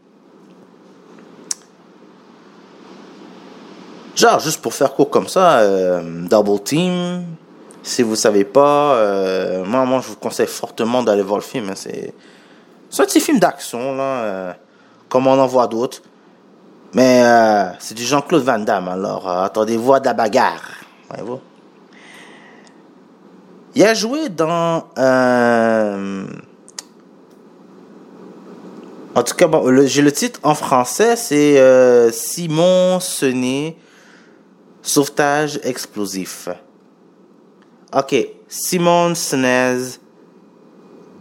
Genre, juste pour faire court comme ça, euh, Double Team, si vous savez pas, euh, moi, je vous conseille fortement d'aller voir le film. hein, c'est, un petit film d'action, là, euh, comme on en voit d'autres. Mais c'est du Jean-Claude Van Damme, alors attendez-vous à de la bagarre. Il a joué dans... en tout cas, bon, j'ai le titre en français, c'est euh, Simon Sené, Sauvetage explosif. Ok, Simon Senez,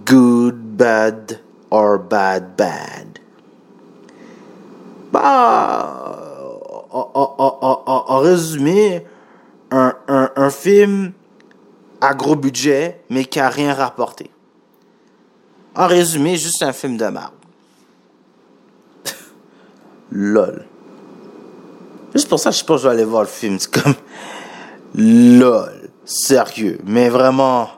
Good, Bad or Bad, Bad. Bah, en, en- en- en- résumé, un, un, un film à gros budget, mais qui a rien rapporté. En résumé, juste un film de merde. LOL. Juste pour ça, je pense que je vais aller voir le film. C'est comme... LOL. Sérieux. Mais vraiment...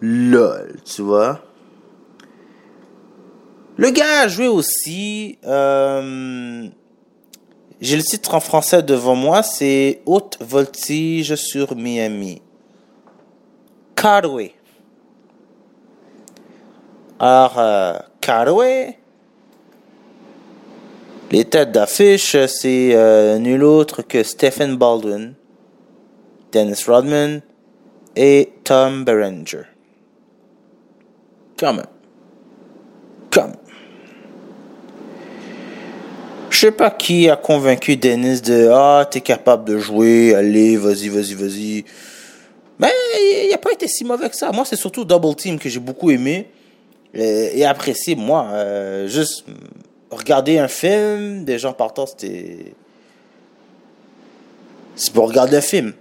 LOL, tu vois. Le gars a joué aussi... euh, J'ai le titre en français devant moi. C'est Haute voltige sur Miami. Carway. Alors, euh, Carway... Les têtes d'affiche, c'est euh, nul autre que Stephen Baldwin, Dennis Rodman et Tom Berenger. Quand même. Quand même. Je sais pas qui a convaincu Dennis de Ah, t'es capable de jouer, allez, vas-y, vas-y, vas-y. Mais il a pas été si mauvais que ça. Moi, c'est surtout Double Team que j'ai beaucoup aimé et, et apprécié, moi. Euh, juste regarder un film, des gens partant, c'était. C'est pour regarder un film.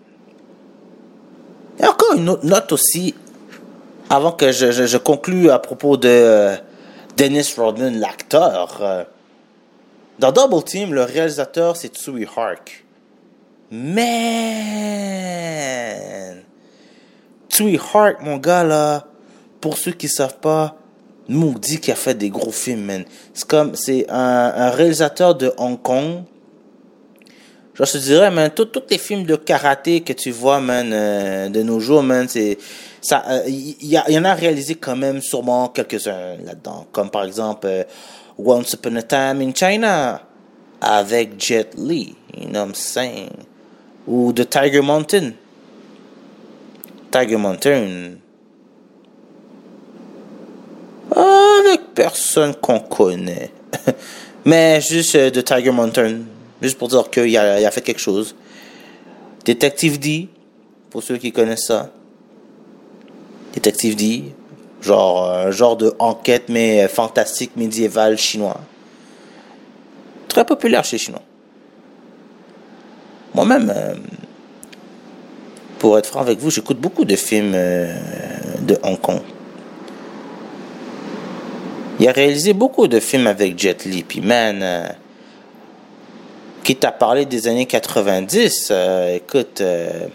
Et encore une autre note aussi avant que je, je, conclue à propos de euh, Dennis Rodman, l'acteur, euh, dans Double Team, le réalisateur, c'est Tsui Hark. Man! Tsui Hark, mon gars, là, pour ceux qui savent pas, dit qu'il a fait des gros films, man. C'est comme, c'est un, réalisateur de Hong Kong. Je te dirais, man, tous les films de karaté que tu vois, man, euh, de nos jours, man, c'est, ça, euh, il y, il en a réalisé quand même sûrement quelques-uns là-dedans. Comme par exemple, euh, Once Upon a Time in China, avec Jet Li, you know what? Ou The Tiger Mountain. Tiger Mountain. Avec personne qu'on connaît. Mais juste euh, de Tiger Mountain. Juste pour dire qu'il a, a fait quelque chose. Detective D. Pour ceux qui connaissent ça. Detective D. Genre, un genre de enquête, mais euh, fantastique, médiéval, chinois. Très populaire chez les Chinois. Moi-même, euh, pour être franc avec vous, j'écoute beaucoup de films de Hong Kong. Il a réalisé beaucoup de films avec Jet Li. Puis, man, euh, qui t'a parlé des années 90, euh, écoute, euh,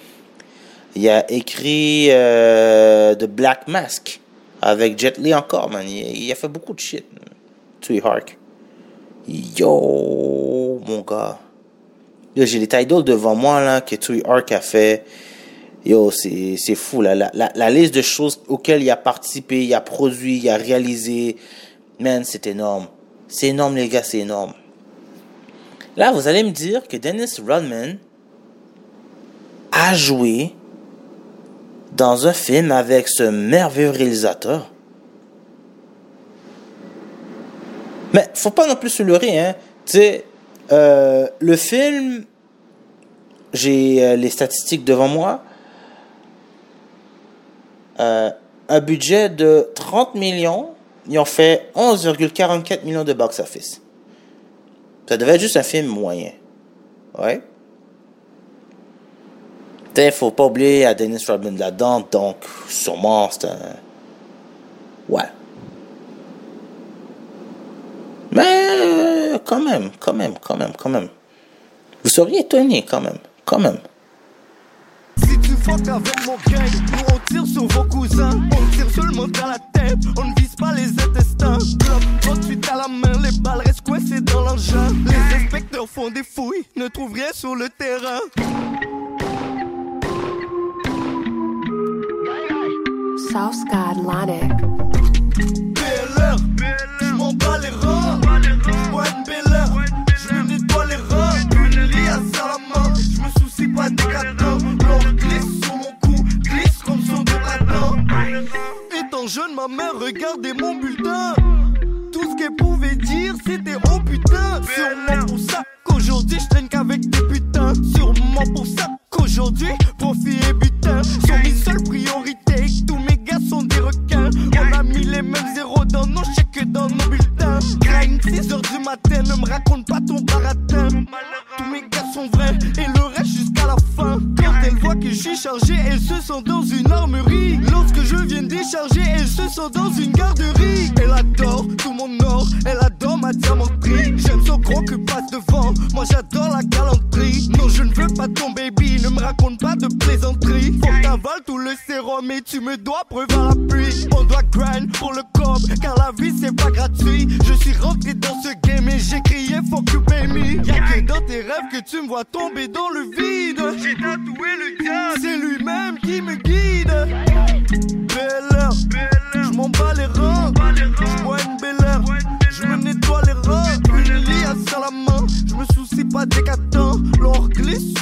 il a écrit euh, The Black Mask avec Jet Li encore, man. Il, a fait beaucoup de shit. Hark. Yo, mon gars. J'ai les titles devant moi, là, que Hark a fait. Yo, c'est, fou, là. La liste de choses auxquelles il a participé, il a produit, il a réalisé. Man, c'est énorme. C'est énorme, les gars, c'est énorme. Là, vous allez me dire que Dennis Rodman a joué dans un film avec ce merveilleux réalisateur. Mais faut pas non plus se leurrer, hein. Tu sais, euh, le film, j'ai euh, les statistiques devant moi. Euh, un budget de 30 millions, ils ont fait 11,44 millions de box-office. Ça devait être juste un film moyen. Ouais. Il faut pas oublier à Dennis Rodman là-dedans, donc sûrement c'est un. Ouais. Mais quand même, quand même, quand même, quand même. Vous seriez étonné quand même, quand même. Si tu tire sur vos cousins. On tire seulement dans la tête, on ne vise pas les intestins. Bloc 38 à la main, les balles restent coincées dans l'engin. Les inspecteurs font des fouilles, ne trouvent rien sur le terrain. Southside Lonic. BLR, je m'en bats les reins. J'bois une belle heure, je me nettoie les reins. Une liasse à la main, je me soucie pas des catins. Jeune, ma mère regardait mon bulletin. Tout ce qu'elle pouvait dire, c'était oh putain. Sûrement pour ça qu'aujourd'hui je traîne qu'avec des putains. Sûrement pour ça qu'aujourd'hui profit et butin sont mes seules priorités. Tous mes gars sont des requins. On a mis les mêmes zéros dans nos chèques et dans nos bulletins. Grind 6 heures du matin, ne me raconte pas ton baratin. Tous mes gars sont vrais et suis chargé, elle se sent dans une armerie. Lorsque je viens décharger, elle se sent dans une garderie. Elle adore tout mon or, elle adore ma diamanterie. J'aime son gros que passe devant, moi j'adore la galanterie. Non, je ne veux pas ton baby, ne me raconte pas de plaisanterie. Faut t'avales tout le sérum et tu me dois preuve à la pluie. On doit grind pour le cob, car la vie c'est pas gratuit. Je suis rentré dans ce game et j'ai crié fuck you baby. Y'a que dans tes rêves que tu me vois tomber dans le vide. J'ai tatoué le diable, c'est lui-même qui me guide. Belle heure, je m'en bats les reins. J'bois une belle heure, je me nettoie les reins. Une liasse à la main, je me soucie pas des catins. L'or glisse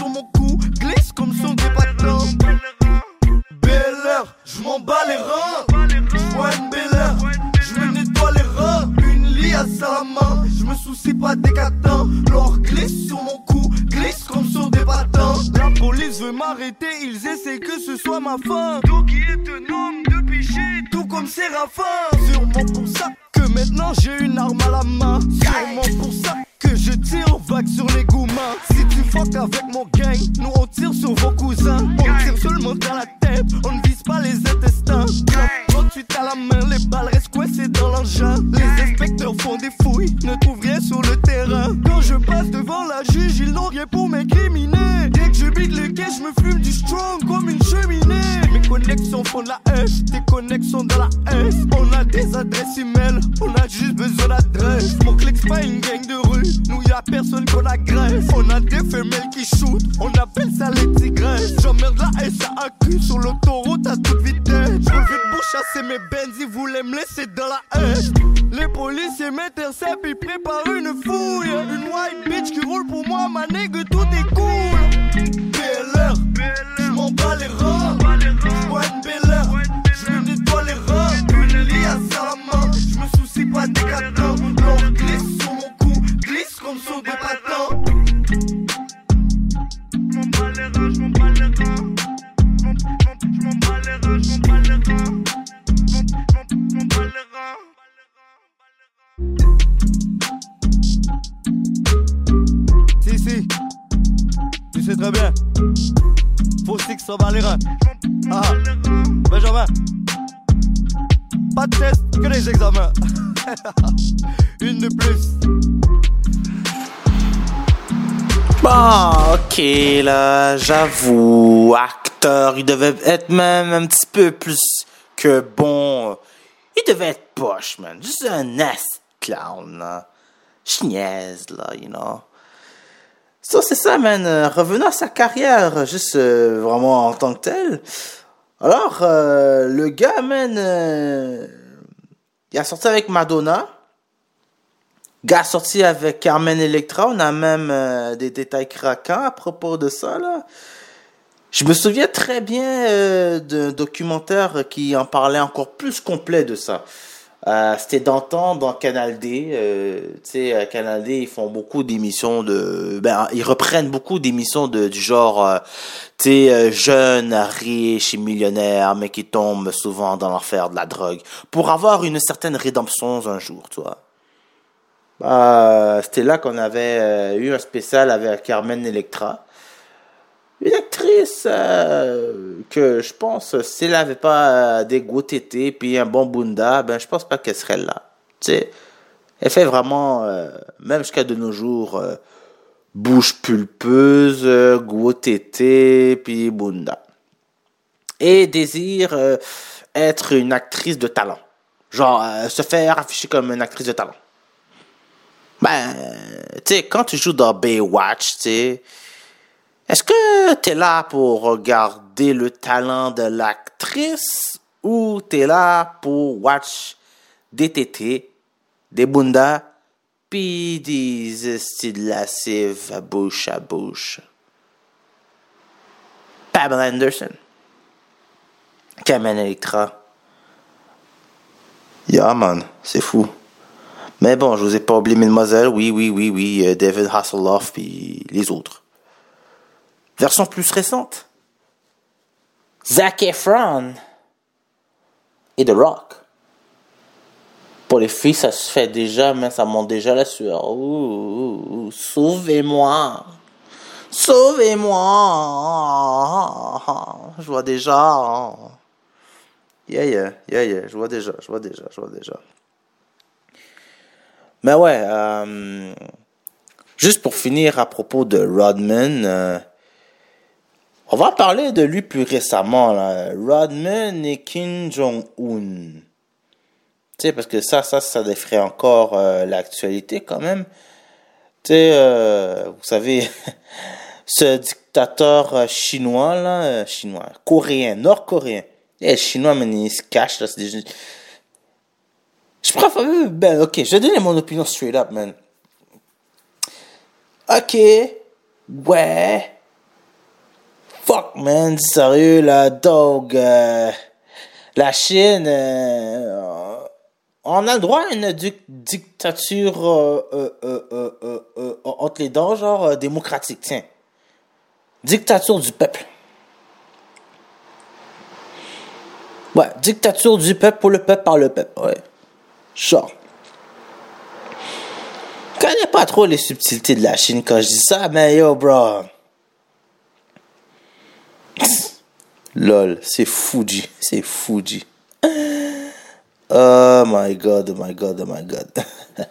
j'avoue, acteur, il devait être même un petit peu plus que bon. Il devait être poche, man. Juste un ass clown, là. Je là, you know. So, c'est ça, man. Euh, revenons à sa carrière, juste euh, vraiment en tant que tel. Alors, euh, le gars, man, il a sorti avec Madonna. Gars sorti avec Carmen Electra, on a même euh, des détails craquants à propos de ça là. Je me souviens très bien euh, d'un documentaire qui en parlait encore plus complet de ça. Euh, C'était d'antan dans Canal D. Tu sais, Canal D, ils font beaucoup d'émissions de... Ben, ils reprennent beaucoup d'émissions de, du genre, tu sais, jeunes, riches et millionnaires, mais qui tombent souvent dans l'enfer de la drogue, pour avoir une certaine rédemption un jour, tu vois. Bah, c'était là qu'on avait euh, eu un spécial avec Carmen Electra. Une actrice euh, que je pense, si elle avait pas euh, des gros tétés puis un bon bunda, ben je pense pas qu'elle serait là. Tu sais, elle fait vraiment, euh, même jusqu'à de nos jours, euh, bouche pulpeuse, euh, gros tétés puis bunda. Et désire euh, être une actrice de talent. Genre, euh, se faire afficher comme une actrice de talent. Ben, tu sais, quand tu joues dans Baywatch, tu sais, est-ce que t'es là pour regarder le talent de l'actrice ou t'es là pour watch des tétés, des bundas, puis des styles lascives à bouche à bouche? Pamela Anderson. Carmen Electra. Yeah, man, c'est fou. Mais bon, je vous ai pas oublié Mademoiselle, oui, oui, oui, oui, euh, David Hasselhoff, puis les autres. Version plus récente. Zac Efron et The Rock. Pour les filles, ça se fait déjà, mais ça monte déjà la sueur. Sauvez-moi. Sauvez-moi. Je vois déjà. Yeah, yeah, yeah, yeah. Je vois déjà, je vois déjà, je vois déjà. Mais ouais, euh, juste pour finir à propos de Rodman, euh, on va parler de lui plus récemment. Là. Rodman et Kim Jong-un. Tu sais, parce que ça, ça, ça défrait encore euh, l'actualité quand même. Tu sais, vous savez, ce dictateur chinois, là, chinois, coréen, nord-coréen. Eh, chinois, mais il se cache, là, c'est des... Je préfère, ben, ok, je vais donner mon opinion straight up, man. Ok, ouais. Fuck, man, sérieux, la dog. euh, la Chine, euh, on a le droit à une di- dictature euh, euh, euh, euh, euh, euh, entre les dents, genre euh, démocratique, tiens. Dictature du peuple. Ouais, dictature du peuple pour le peuple par le peuple, ouais. Genre. Je connais pas trop les subtilités de la Chine quand je dis ça, mais yo, bro. Lol, c'est Fuji, c'est Fuji. Oh my god, oh my god, oh my god.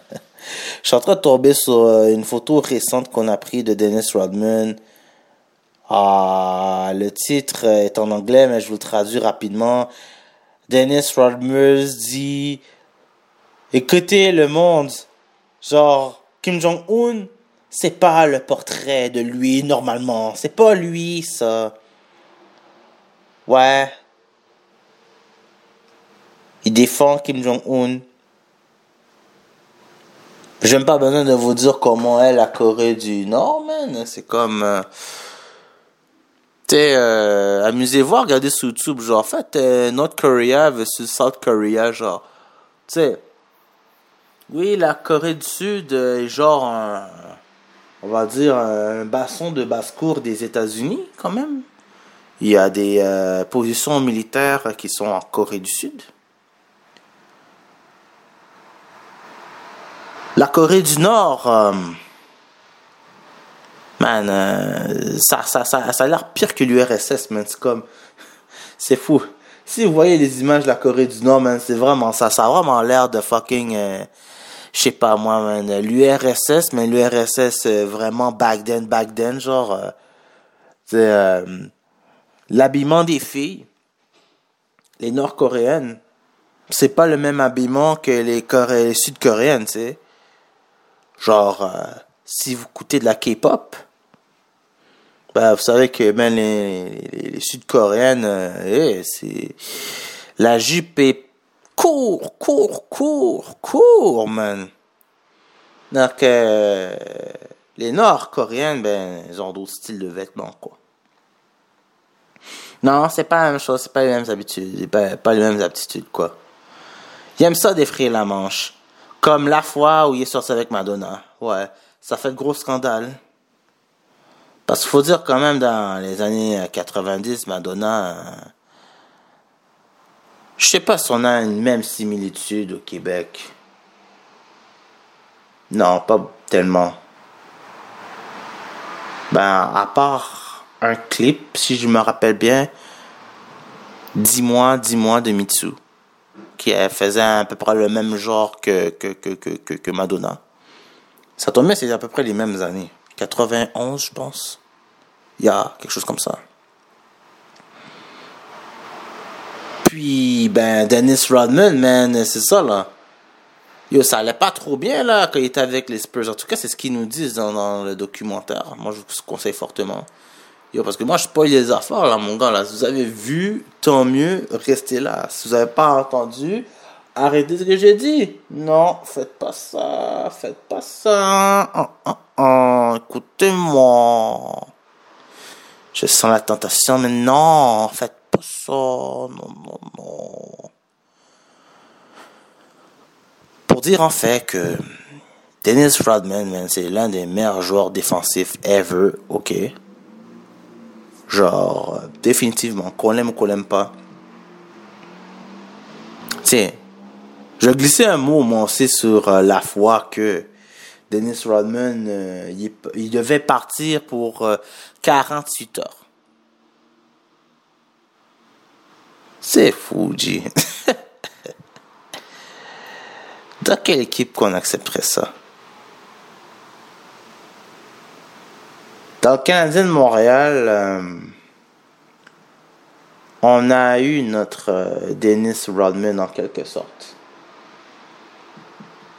Je suis en train de tomber sur euh, une photo récente qu'on a prise de Dennis Rodman. Ah, le titre est en anglais, mais je vous le traduis rapidement. Dennis Rodman dit Écoutez le monde, genre Kim Jong-un, c'est pas le portrait de lui normalement, c'est pas lui ça. Ouais. Il défend Kim Jong-un. J'ai même pas besoin de vous dire comment est la Corée du Nord, man. C'est comme. Euh, tu euh, amusez-vous à regarder sur YouTube. Genre, en fait, euh, North Korea versus South Korea, genre. Tu sais. Oui, la Corée du Sud est genre un. On va dire un basson de basse-cour des États-Unis, quand même. Il y a des euh, positions militaires qui sont en Corée du Sud. La Corée du Nord, euh, man, euh, ça, ça, ça, ça a l'air pire que l'URSS, man. C'est comme, c'est fou. Si vous voyez les images de la Corée du Nord, man, c'est vraiment ça. Ça a vraiment l'air de fucking, je sais pas moi, l'URSS, mais l'URSS vraiment back then, back then, genre, c'est l'habillement des filles, les Nord-Coréennes, c'est pas le même habillement que les, les Sud-Coréennes, tu sais. Genre, euh, si vous écoutez de la K-pop, ben, vous savez que ben, les, Sud-Coréennes, euh, eh, c'est la jupe est court, court, court, court, man. Donc, euh, les Nord-Coréennes, ben, ils ont d'autres styles de vêtements, quoi. Non, c'est pas la même chose, c'est pas les mêmes habitudes, pas, pas les mêmes aptitudes, quoi. Ils aiment ça défrayer la manche. Comme la fois où il est sorti avec Madonna. Ouais, ça fait de gros scandale. Parce qu'il faut dire quand même, dans les années 90, Madonna... Je sais pas si on a une même similitude au Québec. Non, pas tellement. Ben, à part un clip, si je me rappelle bien, Dis-moi, dis-moi de Mitsu qui faisait à peu près le même genre que, que, que, que, que Madonna. Ça tombe bien, c'est à peu près les mêmes années. 91, je pense. Il y a quelque chose comme ça. Puis, ben, Dennis Rodman, man, c'est ça, là. Yo, ça allait pas trop bien, là, quand il était avec les Spurs. En tout cas, c'est ce qu'ils nous disent dans, le documentaire. Moi, je vous conseille fortement. Yo, parce que moi, je spoil les affaires, là, mon gars, là. Si vous avez vu, tant mieux, restez là. Si vous n'avez pas entendu, arrêtez ce que j'ai dit. Non, faites pas ça, faites pas ça. Oh, oh, oh. Écoutez-moi. Je sens la tentation, mais non, faites Non, non, non. Pour dire en fait que Dennis Rodman, c'est l'un des meilleurs joueurs défensifs ever, ok? Genre, définitivement, qu'on l'aime ou qu'on l'aime pas. Tiens, je glissais un mot, moi aussi, sur euh, la foi que Dennis Rodman, euh, il, devait partir pour 48 euh, heures. C'est fou, G. Dans quelle équipe qu'on accepterait ça? Dans le Canadien de Montréal, euh, on a eu notre euh, Dennis Rodman en quelque sorte.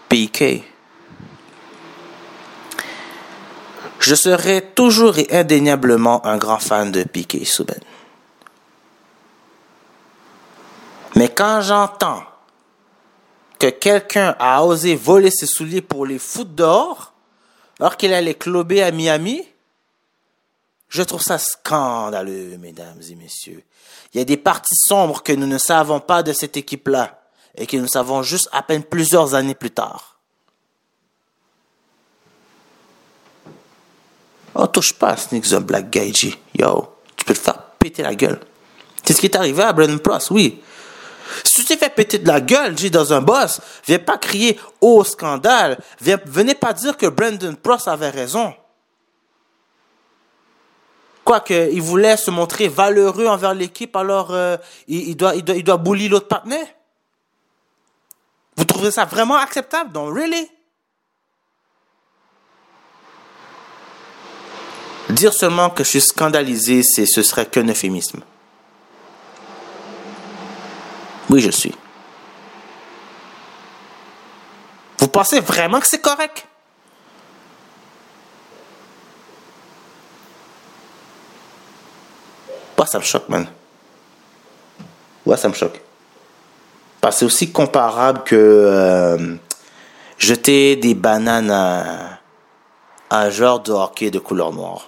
PK. Je serai toujours et indéniablement un grand fan de Piqué Souben. Mais quand j'entends que quelqu'un a osé voler ses souliers pour les foutre dehors, alors qu'il allait clober à Miami, je trouve ça scandaleux, mesdames et messieurs. Il y a des parties sombres que nous ne savons pas de cette équipe-là et que nous savons juste à peine plusieurs années plus tard. Oh, touche pas à Sneak the Black Guy, G. Yo, tu peux te faire péter la gueule. C'est ce qui est arrivé à Brandon Pross, oui. Si tu t'es fait péter de la gueule, G, dans un boss, viens pas crier au oh, scandale. Venez pas dire que Brandon Pross avait raison. Quoique, il voulait se montrer valeureux envers l'équipe, alors euh, il, doit, il, l'autre partenaire. Vous trouvez ça vraiment acceptable? Donc, really? Dire seulement que je suis scandalisé, ce serait qu'un euphémisme. Oui, je suis. Vous pensez vraiment que c'est correct? Moi, ça me choque, man. Ouais, ça me choque. Parce que c'est aussi comparable que euh, jeter des bananes à, un genre de hockey de couleur noire.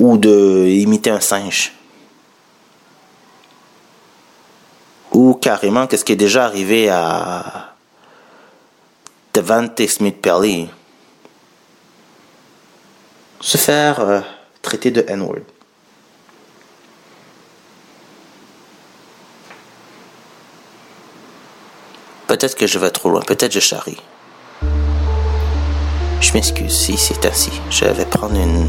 Ou de imiter un singe. Ou carrément, qu'est-ce qui est déjà arrivé à Devante Smith-Pelly se faire euh, traiter de N-word. Peut-être que je vais trop loin, peut-être je charrie. Je m'excuse si c'est ainsi. Je vais prendre une,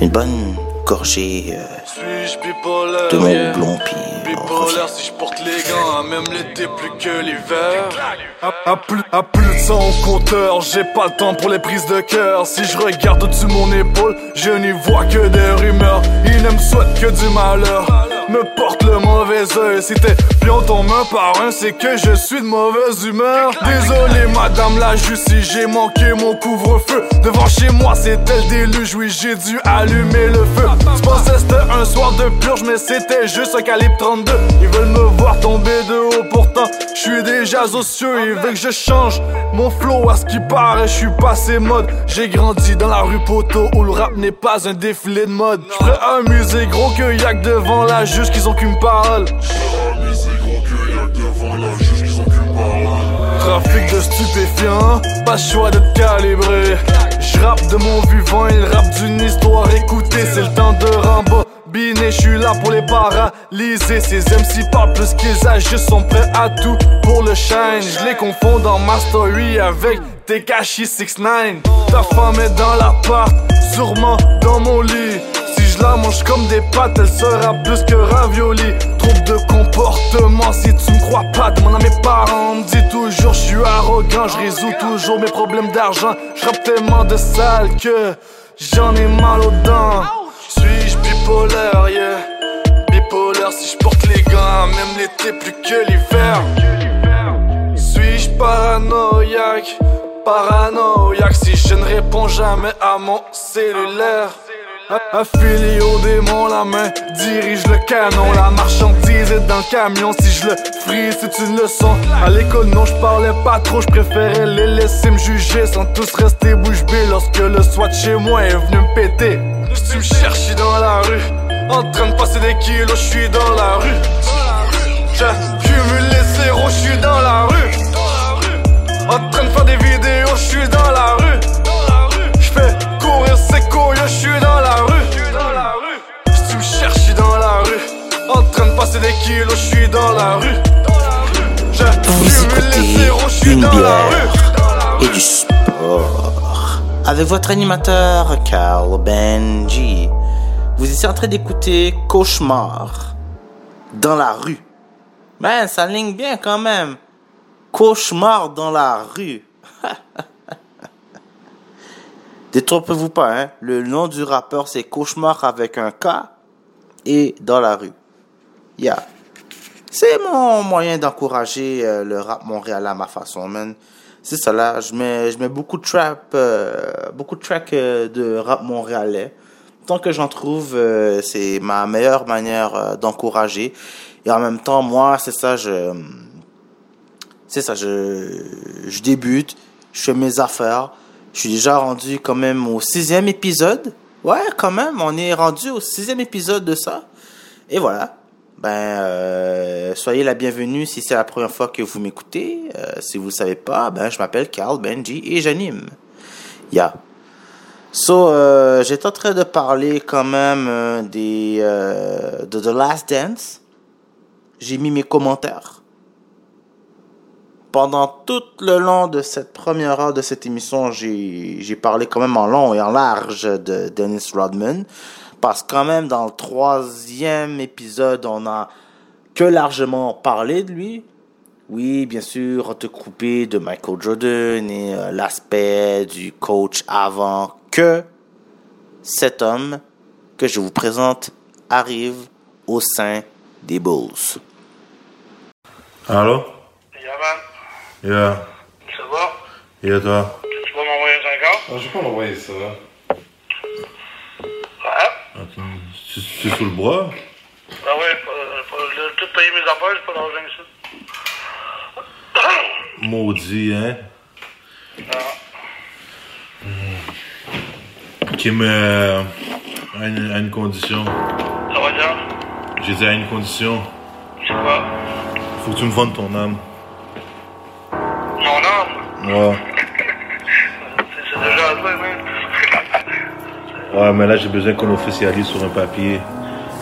une bonne gorgée euh, de mon blond puis. Bipolaire si je porte les gants, même l'été plus que l'hiver. À, à plus, à plus de 100 au compteur, j'ai pas le temps pour les prises de cœur. Si je regarde au-dessus de mon épaule, je n'y vois que des rumeurs. Ils ne me souhaitent que du malheur, me portent le mauvais oeil. Si tes pions tombent un par un, c'est que je suis de mauvaise humeur. Désolé, madame la justice, si j'ai manqué mon couvre-feu. Devant chez moi, c'était le déluge, oui, j'ai dû allumer le feu. Je c'était un soir de purge, mais c'était juste un calibre 32. Ils veulent me voir tomber de haut, pourtant je suis déjà socieux. Ils veulent que je change mon flow à ce qui paraît. Je suis passé mode. J'ai grandi dans la rue Poteau où le rap n'est pas un défilé de mode. Je un musée gros que y'a que devant la juge qu'ils ont qu'une parole. Trafic de stupéfiants, pas choix d'être calibré. Je rappe de mon vivant, il rappe d'une histoire. Écoutez, c'est le temps de Rambo. Je suis là pour les paralyser. Ces MC parlent plus qu'ils agissent, sont prêts à tout pour le shine. Je les confonds dans ma story avec Tekashi 69. Ta femme est dans l'appart, sûrement dans mon lit. Je la mange comme des pâtes, elle sera plus que ravioli. Troupe de comportement, si tu me crois pas, demande à mes parents. On me dit toujours, je suis arrogant, je résous toujours mes problèmes d'argent. Je tellement de sale que j'en ai mal aux dents. Suis-je bipolaire, yeah? Bipolaire si je porte les gants, même l'été plus que l'hiver. Suis-je paranoïaque? Paranoïaque si je ne réponds jamais à mon cellulaire. Affilié au démon, la main dirige le canon. La marchandise est dans le camion. Si je le frise, c'est une leçon. À l'école, non, je parlais pas trop. Je préférais les laisser me juger sans tous rester bouche bée. Lorsque le SWAT chez moi est venu me péter. Tu me cherches, dans la rue. En train de passer des kilos, je suis dans la rue. J'accumule les zéros, je suis dans la rue. En train de faire des vidéos, je suis kilos, je suis dans la rue. Vous J'accumule les écoutez zéros, je suis une dans la bière rue. et du sport avec votre animateur Carl Benji. Vous étiez en train d'écouter Cauchemar dans la rue. Ben, ça ligne bien quand même. Cauchemar dans la rue. Détrompez-vous pas, hein. Le nom du rappeur, c'est Cauchemar avec un K et dans la rue. Yeah. C'est mon moyen d'encourager euh, le rap montréalais à ma façon, man. C'est ça là, je mets, je mets beaucoup de trap, euh, beaucoup de tracks euh, de rap montréalais. Tant que j'en trouve, euh, c'est ma meilleure manière d'encourager. Et en même temps, moi, c'est ça, je, c'est ça, je, je débute, je fais mes affaires. Je suis déjà rendu quand même au sixième épisode. Ouais, quand même, on est rendu au sixième épisode de ça. Et voilà. Ben, euh, soyez la bienvenue si c'est la première fois que vous m'écoutez. Euh, si vous ne savez pas, ben, je m'appelle Carl Benji et j'anime. Yeah. So, euh, j'étais en train de parler quand même des, de The Last Dance. J'ai mis mes commentaires. Pendant tout le long de cette première heure de cette émission, j'ai parlé quand même en long et en large de Dennis Rodman. Parce que quand même dans le troisième épisode, on a que largement parlé de lui. Oui, bien sûr, recoupé de Michael Jordan et euh, l'aspect du coach avant que cet homme que je vous présente arrive au sein des Bulls. Allô? Yeah, man. Yeah. Ça va? Yeah, toi? Tu vas m'envoyer un 50? Ah, je vais pas l'envoyer ça. Ouais. Tu es sous le bras? Ah ouais, j'ai tout payé mes affaires, j'ai pas d'argent ici. Maudit, hein? Ok, mais. euh, à une, à une condition. Ça va bien? J'ai dit à une condition. C'est quoi? Faut que tu me vendes ton âme. Mon âme? Ouais. C'est c'est déjà à toi. Ouais, mais là, j'ai besoin qu'on officialise sur un papier.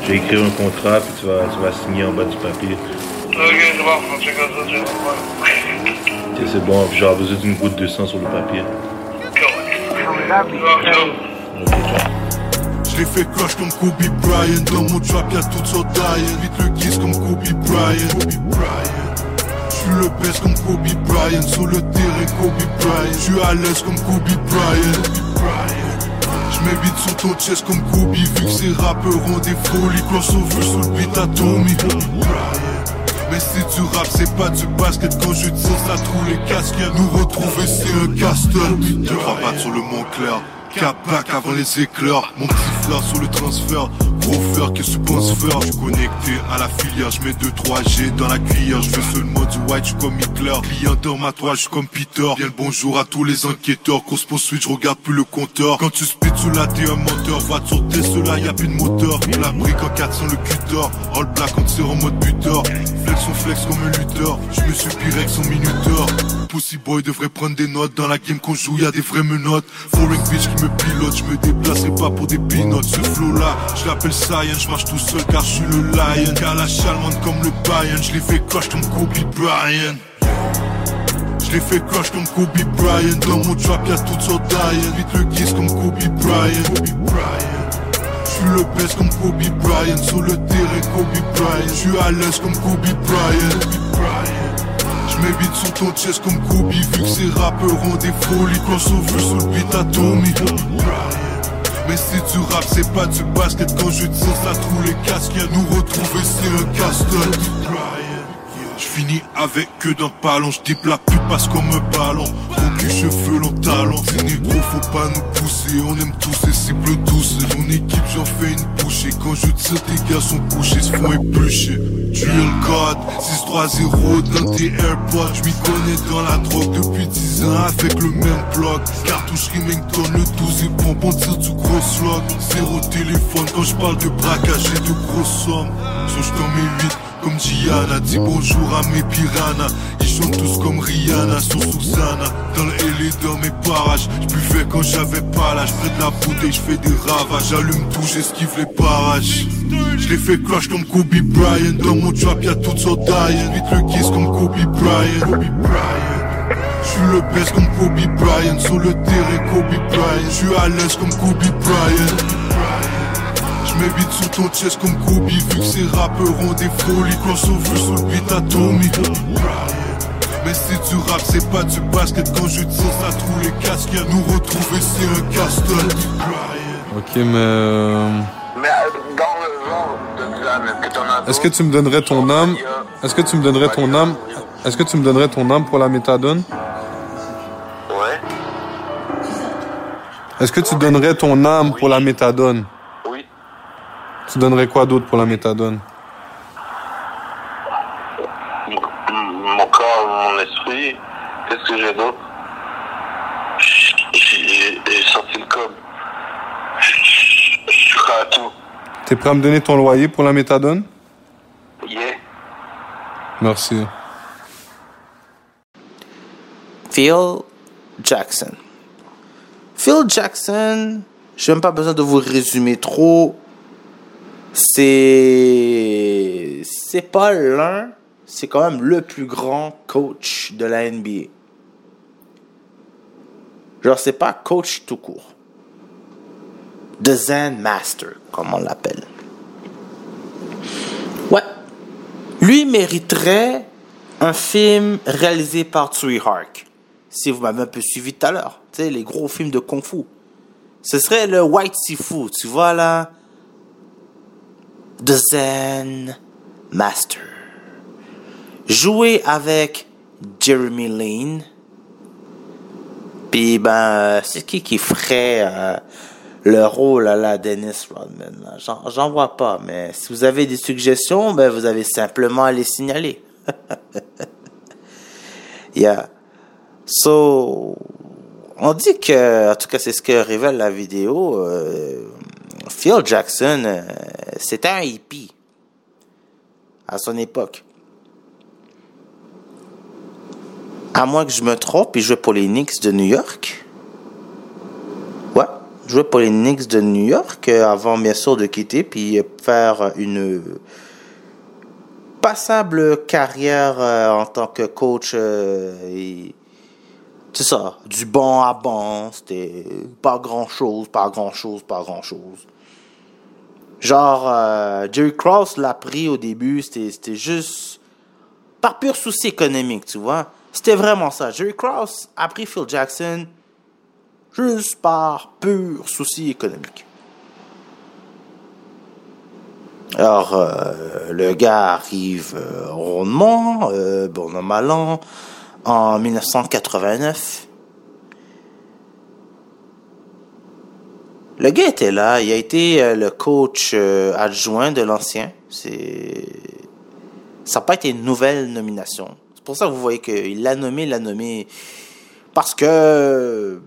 J'ai écrit un contrat, puis tu vas, tu vas signer en bas du papier. Ok, c'est bon, on check ça, tu vois. Ok, c'est bon, j'aurai besoin d'une goutte de sang sur le papier. Je l'ai fait crush comme Kobe Bryant. Dans mon trap y'a toutes sortes Vite le kiss comme Kobe Bryant. Kobe Bryant J'suis le best comme Kobe Bryant. Sur le terrain Kobe Bryant. J'suis à l'aise comme Kobe Bryant Bryant J'm'évite sur ton chest comme Kobe Vu que ces rappeurs ont des folies Crossover sur le beat à Tommy mais si tu rap, c'est pas du basket Quand je tire, ça trouve les casquettes. Nous retrouver, c'est un casse-tête Deux rabattes sur le Mont Clair Cap back avant les éclairs. Mon petit frère sur le transfert Gros frère, qu'est-ce que tu penses faire Je suis connecté à la filière. Je mets 2-3G dans la cuillère. Je fais seulement du white, je comme Hitler. Client dans ma toile, je comme Peter. Bien le bonjour à tous les enquêteurs. Course poursuite, je regarde plus le compteur. Quand tu spits sous la t'es un menteur. Voiture Tesla, y'a plus de moteur. La brique en 400 le cutter. All black on tire en mode buteur. Flex on flex comme un lutteur. Je me suis Pyrex en minuteur. Pussy boy devrait prendre des notes. Dans la game qu'on joue y'a des vraies menottes. Foreign bitch qui me pilote. Je me déplacerai pas pour des peanuts. Ce flow là, je l'appelle Saiyan Je marche tout seul car je suis le lion. Kalash allemande comme le Bayern Je l'ai fait crush comme Kobe Bryant. Je l'ai fait crush comme Kobe Bryant. Dans mon trap y'a toutes sortes d'Ian Vite le kiss comme Kobe Bryant. Kobe Bryant. J'suis le best comme Kobe Bryant. Sur le terrain Kobe Bryant. J'suis à l'aise comme Kobe Bryant. Kobe Bryant J'm'évite sur ton chest comme Kobe Vu que ces rappeurs ont des folies. Crossover sur le beat à Tommy mais si tu rap c'est pas du basket. Quand je tire ça trouve les casquettes Nous retrouver c'est un casse-tête je finis avec que d'un ballon, je la pute passe comme un ballon. Aucun cheveux, long talent. Ces négros, faut pas nous pousser. On aime tous ces cibles douces. Mon équipe, j'en fais une bouchée. Quand je tire, tes gars sont couchés, se font éplucher. Duel code, 6-3-0 dans tes AirPods. Je m'y connais dans la drogue depuis 10 ans avec le même bloc. Cartouche Remington, le 12 et pompe, on tire du gros slot. Zéro téléphone quand je parle de braquage et de grosses sommes. Songe dans mes 8 comme Gianna. Dis bonjour à mes piranhas. Ils chantent tous comme Rihanna sur Susanna. Dans le et dans mes parages J'buvais quand j'avais pas l'âge. Près de la bouteille j'fais des ravages. J'allume tout, j'esquive les parages. J'l'ai fait crush comme Kobe Bryant. Dans mon trap y'a toutes sortes Vite le kiss comme Kobe Bryant. Kobe Bryant. J'suis le best comme Kobe Bryant. Sur le terrain Kobe Bryant. J'suis à l'aise comme Kobe Bryant je m'évite sur ton chest comme Kobe Vu que ces rappeurs ont des folies Crossover sur le beat à Tommy Mais si tu rap c'est pas du basket Quand je tire ça trouve les casquettes Nous retrouver c'est un casse-tête Ok, mais. euh, Mais euh, dans le genre de l'âme, est-ce que Est-ce tu me donnerais ton âme Est-ce que tu me donnerais ton âme Est-ce que tu me donnerais ton âme pour la méthadone? Ouais. Est-ce que tu donnerais ton âme pour la méthadone? Oui. Tu donnerais quoi d'autre pour la méthadone? Mon corps, mon esprit, qu'est-ce que j'ai d'autre? J'ai j'ai sorti le code. Je suis prêt à tout. T'es prêt à me donner ton loyer pour la méthadone? Yeah. Merci. Phil Jackson. Phil Jackson, j'ai même pas besoin de vous résumer trop. C'est. C'est pas l'un, c'est quand même le plus grand coach de la NBA. Genre, c'est pas coach tout court. The Zen Master, comme on l'appelle. Ouais. Lui mériterait un film réalisé par Tsui Hark. Si vous m'avez un peu suivi tout à l'heure. Tu sais, les gros films de Kung Fu. Ce serait le White Sifu, tu vois là. The Zen Master. Joué avec Jeremy Lane. Puis ben, euh, c'est qui qui ferait euh, le rôle à la Dennis Rodman j'en vois pas, mais si vous avez des suggestions, ben vous avez simplement à les signaler. yeah. So, on dit que, en tout cas, c'est ce que révèle la vidéo. euh, Phil Jackson, euh, c'était un hippie à son époque. À moins que je me trompe, il jouait pour les Knicks de New York. Ouais, jouait pour les Knicks de New York euh, avant bien sûr de quitter puis euh, faire une passable carrière en tant que coach. c'est ça, du banc à banc, c'était pas grand chose, pas grand chose, pas grand chose. Genre, euh, Jerry Cross l'a pris au début, c'était juste par pur souci économique, tu vois. C'était vraiment ça. Jerry Cross a pris Phil Jackson juste par pur souci économique. Alors, euh, le gars arrive euh, rondement, euh, bon en 1989. Le gars était là, il a été euh, le coach euh, adjoint de l'ancien. C'est ça n'a pas été une nouvelle nomination. C'est pour ça que vous voyez qu'il l'a nommé, il l'a nommé parce que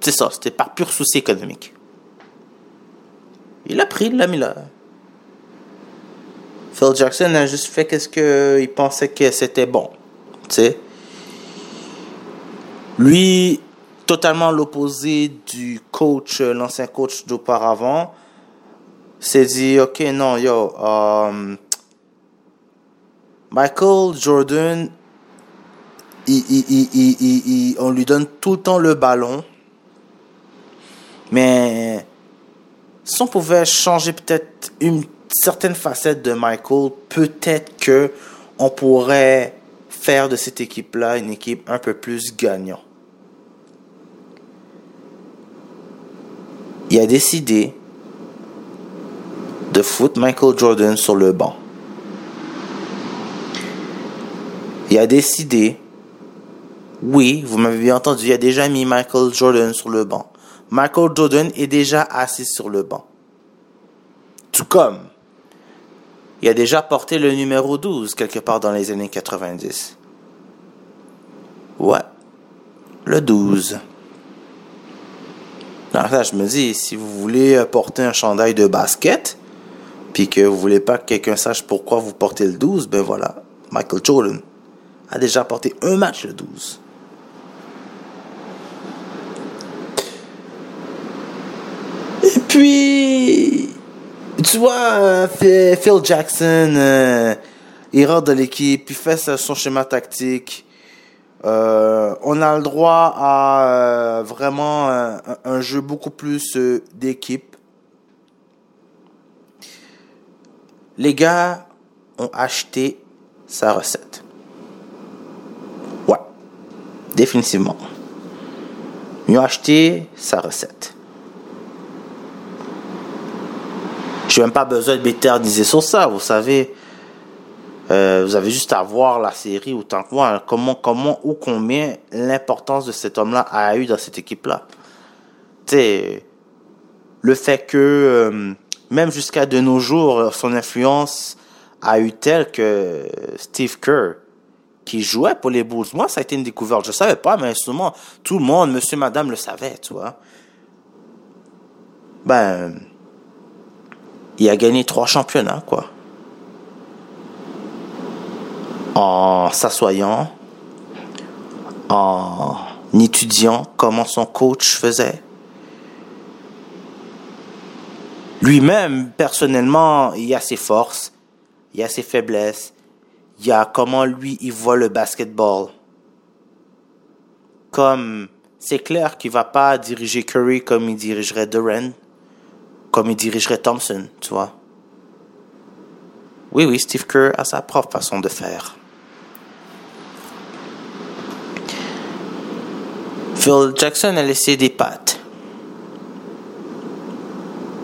c'est ça, c'était par pur souci économique. Il a pris, il l'a mis là. Phil Jackson a juste fait qu'est-ce qu'il pensait que c'était bon. Tu. Lui, totalement l'opposé du coach, euh, l'ancien coach d'auparavant, s'est dit, ok, non, yo, um, Michael Jordan, il- il- il- on lui donne tout le temps le ballon, mais si on pouvait changer peut-être une certaine facette de Michael, peut-être que on pourrait faire de cette équipe-là une équipe un peu plus gagnante. Il a décidé de foutre Michael Jordan sur le banc. Il a décidé, oui, vous m'avez bien entendu, il a déjà mis Michael Jordan sur le banc. Michael Jordan est déjà assis sur le banc. Tout comme il a déjà porté le numéro 12 quelque part dans les années 90. Ouais, le 12. Je me dis, si vous voulez porter un chandail de basket, puis que vous voulez pas que quelqu'un sache pourquoi vous portez le 12, ben voilà, Michael Jordan a déjà porté un match le 12. Et puis, tu vois, euh, Phil Jackson, euh, il dans l'équipe, il fait son schéma tactique. Euh, on a le droit à euh, vraiment un, un jeu beaucoup plus euh, d'équipe. Les gars ont acheté sa recette. Ouais, définitivement. Ils ont acheté sa recette. Je n'ai même pas besoin de m'éterniser sur ça, vous savez. Euh, vous avez juste à voir la série autant que moi, hein, comment, comment ou combien l'importance de cet homme-là a eu dans cette équipe-là. Tu le fait que, euh, même jusqu'à de nos jours, son influence a eu telle que Steve Kerr, qui jouait pour les Bulls, moi, ça a été une découverte. Je savais pas, mais souvent, tout le monde, monsieur, madame, le savait, tu vois. Ben, il a gagné trois championnats, quoi. En s'assoyant, en étudiant comment son coach faisait. Lui-même, personnellement, il a ses forces, il a ses faiblesses, il y a comment lui, il voit le basketball. Comme, c'est clair qu'il va pas diriger Curry comme il dirigerait Durant comme il dirigerait Thompson, tu vois. Oui, oui, Steve Kerr a sa propre façon de faire. Phil Jackson a laissé des pattes.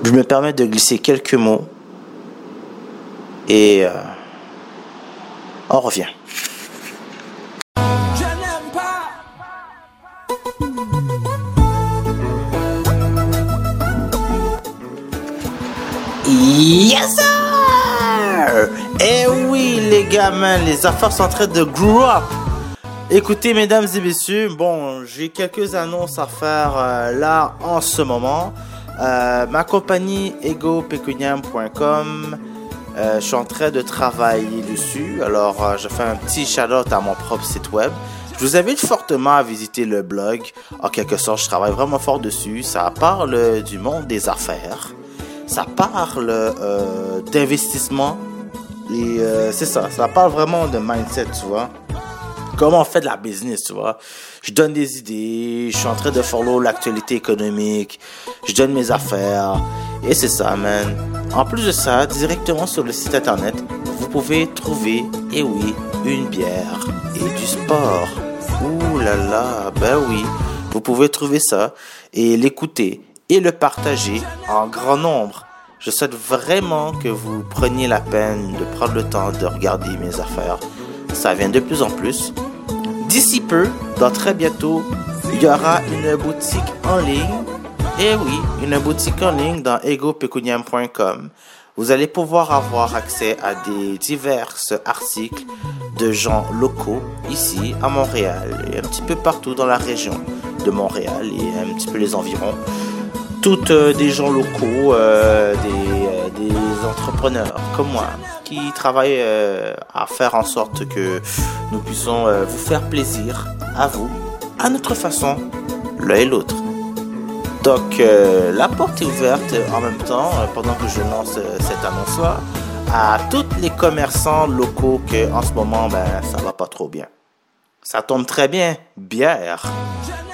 Je me permets de glisser quelques mots et euh, on revient. Yes sir! Eh oui les gamins, les affaires sont en train de grow up. Écoutez mesdames et messieurs, bon j'ai quelques annonces à faire euh, là en ce moment. Euh, ma compagnie egopecuniam.com, euh, je suis en train de travailler dessus. Alors je fais un petit shout-out à mon propre site web. Je vous invite fortement à visiter le blog. En quelque sorte, je travaille vraiment fort dessus. Ça parle du monde des affaires ça parle d'investissement et c'est ça, ça parle vraiment de mindset, tu vois. Comment on fait de la business, tu vois. Je donne des idées, je suis en train de follow l'actualité économique, je donne mes affaires et c'est ça, man. En plus de ça, directement sur le site internet, vous pouvez trouver, et oui, une bière et du sport. Ouh là là, ben oui, vous pouvez trouver ça et l'écouter et le partager en grand nombre. Je souhaite vraiment que vous preniez la peine de prendre le temps de regarder mes affaires. Ça vient de plus en plus. D'ici peu, dans très bientôt, il y aura une boutique en ligne. Et oui, une boutique en ligne dans egopecuniam.com. Vous allez pouvoir avoir accès à des divers articles de gens locaux ici à Montréal et un petit peu partout dans la région de Montréal et un petit peu les environs toutes euh, des gens locaux, euh, euh, des, entrepreneurs comme moi, qui travaillent euh, à faire en sorte que nous puissions vous faire plaisir à vous, à notre façon, l'un et l'autre. Donc la porte est ouverte en même temps, pendant que je lance cette annonce-là, à tous les commerçants locaux que en ce moment, ben, ça va pas trop bien. Ça tombe très bien, bière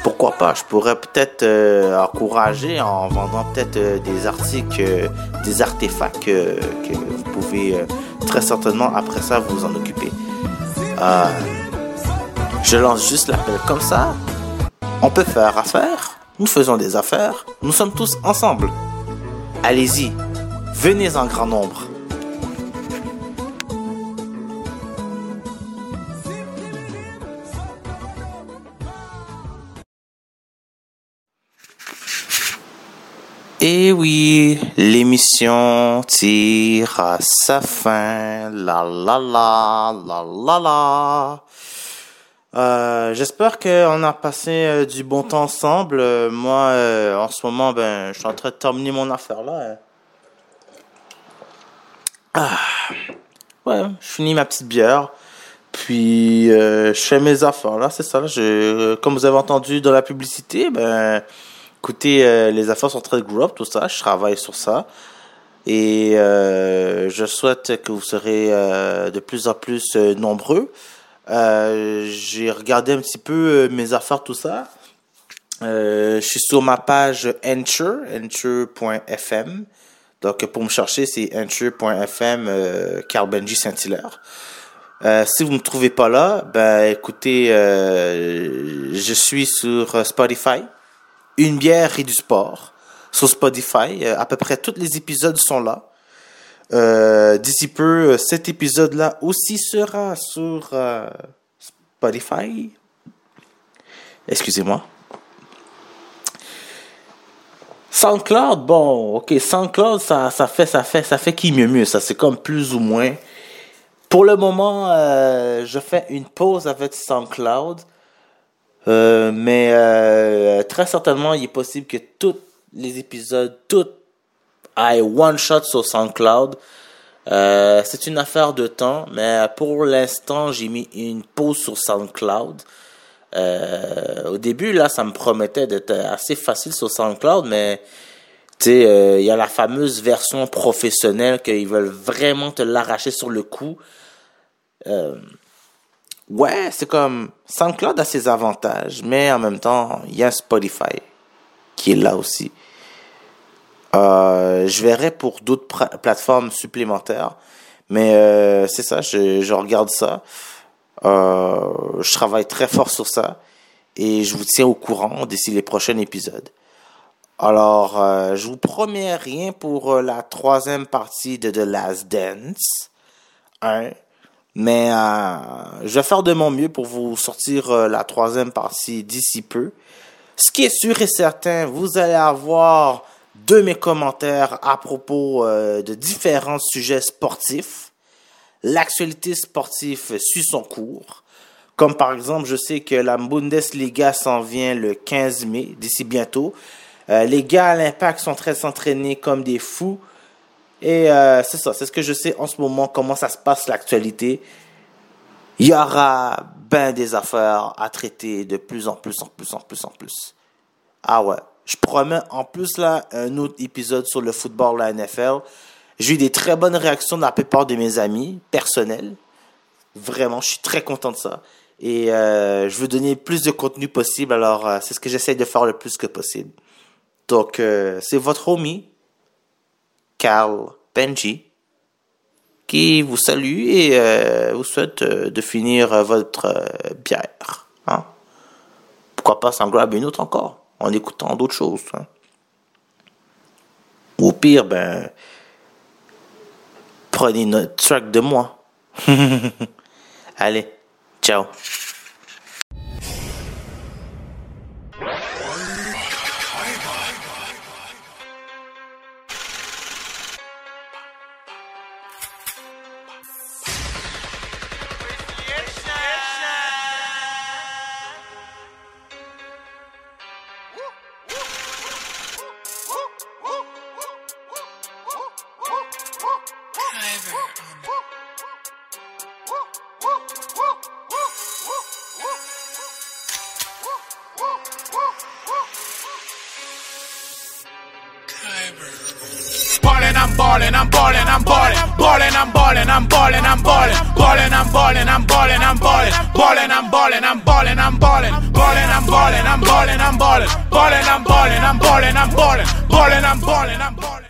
pourquoi pas, je pourrais peut-être euh, encourager en vendant peut-être euh, des articles, euh, des artefacts que vous pouvez très certainement après ça vous en occuper. je lance juste l'appel comme ça. On peut faire affaire, nous faisons des affaires, nous sommes tous ensemble. Allez-y, venez en grand nombre. Et oui, l'émission tire à sa fin. La la la, la la la. Euh, J'espère qu'on a passé euh, du bon temps ensemble. Euh, moi, en ce moment, ben, je suis en train de terminer mon affaire là. Hein. Ah. Ouais, je finis ma petite bière. Puis, je fais mes affaires là, c'est ça. comme vous avez entendu dans la publicité, ben Écoutez, euh, les affaires sont très grow up, tout ça. Je travaille sur ça. Et euh, je souhaite que vous serez euh, de plus en plus nombreux. J'ai regardé un petit peu mes affaires, tout ça. je suis sur ma page Ensure, ensure.fm. Donc, pour me chercher, c'est ensure.fm, Carl Benji Saint-Hilaire. si vous ne me trouvez pas là, ben écoutez, je suis sur Spotify une bière et du sport sur Spotify. Euh, à peu près tous les épisodes sont là. Euh, D'ici peu, euh, cet épisode-là aussi sera sur Spotify. Excusez-moi. SoundCloud, bon, ok, SoundCloud, ça, ça fait, ça fait, ça fait qui mieux mieux, ça, c'est comme plus ou moins. Pour le moment, je fais une pause avec SoundCloud. Euh, mais euh, très certainement, il est possible que tous les épisodes, tout aillent one shot sur SoundCloud. Euh, c'est une affaire de temps, mais pour l'instant, j'ai mis une pause sur SoundCloud. Euh, au début, là, ça me promettait d'être assez facile sur SoundCloud, mais tu sais, il y a la fameuse version professionnelle qu'ils veulent vraiment te l'arracher sur le coup. Euh, ouais, c'est comme SoundCloud a ses avantages, mais en même temps, il y a Spotify qui est là aussi. Euh, je verrai pour d'autres plateformes supplémentaires. Mais euh, c'est ça, je, regarde ça. Euh, je travaille très fort sur ça. Et je vous tiens au courant d'ici les prochains épisodes. Alors, je vous promets rien pour la troisième partie de The Last Dance. Mais euh, je vais faire de mon mieux pour vous sortir euh, la troisième partie d'ici peu. Ce qui est sûr et certain, vous allez avoir de mes commentaires à propos euh, de différents sujets sportifs. L'actualité sportive suit son cours. Comme par exemple, je sais que la Bundesliga s'en vient le 15 mai, d'ici bientôt. Euh, les gars à l'impact sont très s'entraîner comme des fous. Et euh, c'est ça, c'est ce que je sais en ce moment, comment ça se passe l'actualité. Il y aura ben des affaires à traiter de plus en plus, en plus, en plus, en plus. Ah ouais, je promets en plus là un autre épisode sur le football, la NFL. J'ai eu des très bonnes réactions de la plupart de mes amis personnels. Vraiment, je suis très content de ça. Et euh, je veux donner plus de contenu possible, alors euh, c'est ce que j'essaie de faire le plus que possible. Donc, euh, c'est votre homie, Carl Benji, qui vous salue et euh, vous souhaite euh, de finir euh, votre bière. Hein? Pourquoi pas s'en grab une autre encore, en écoutant d'autres choses. hein. Ou au pire, ben, prenez notre track de moi. Allez, ciao. Ballin', I'm ballin', I'm ballin',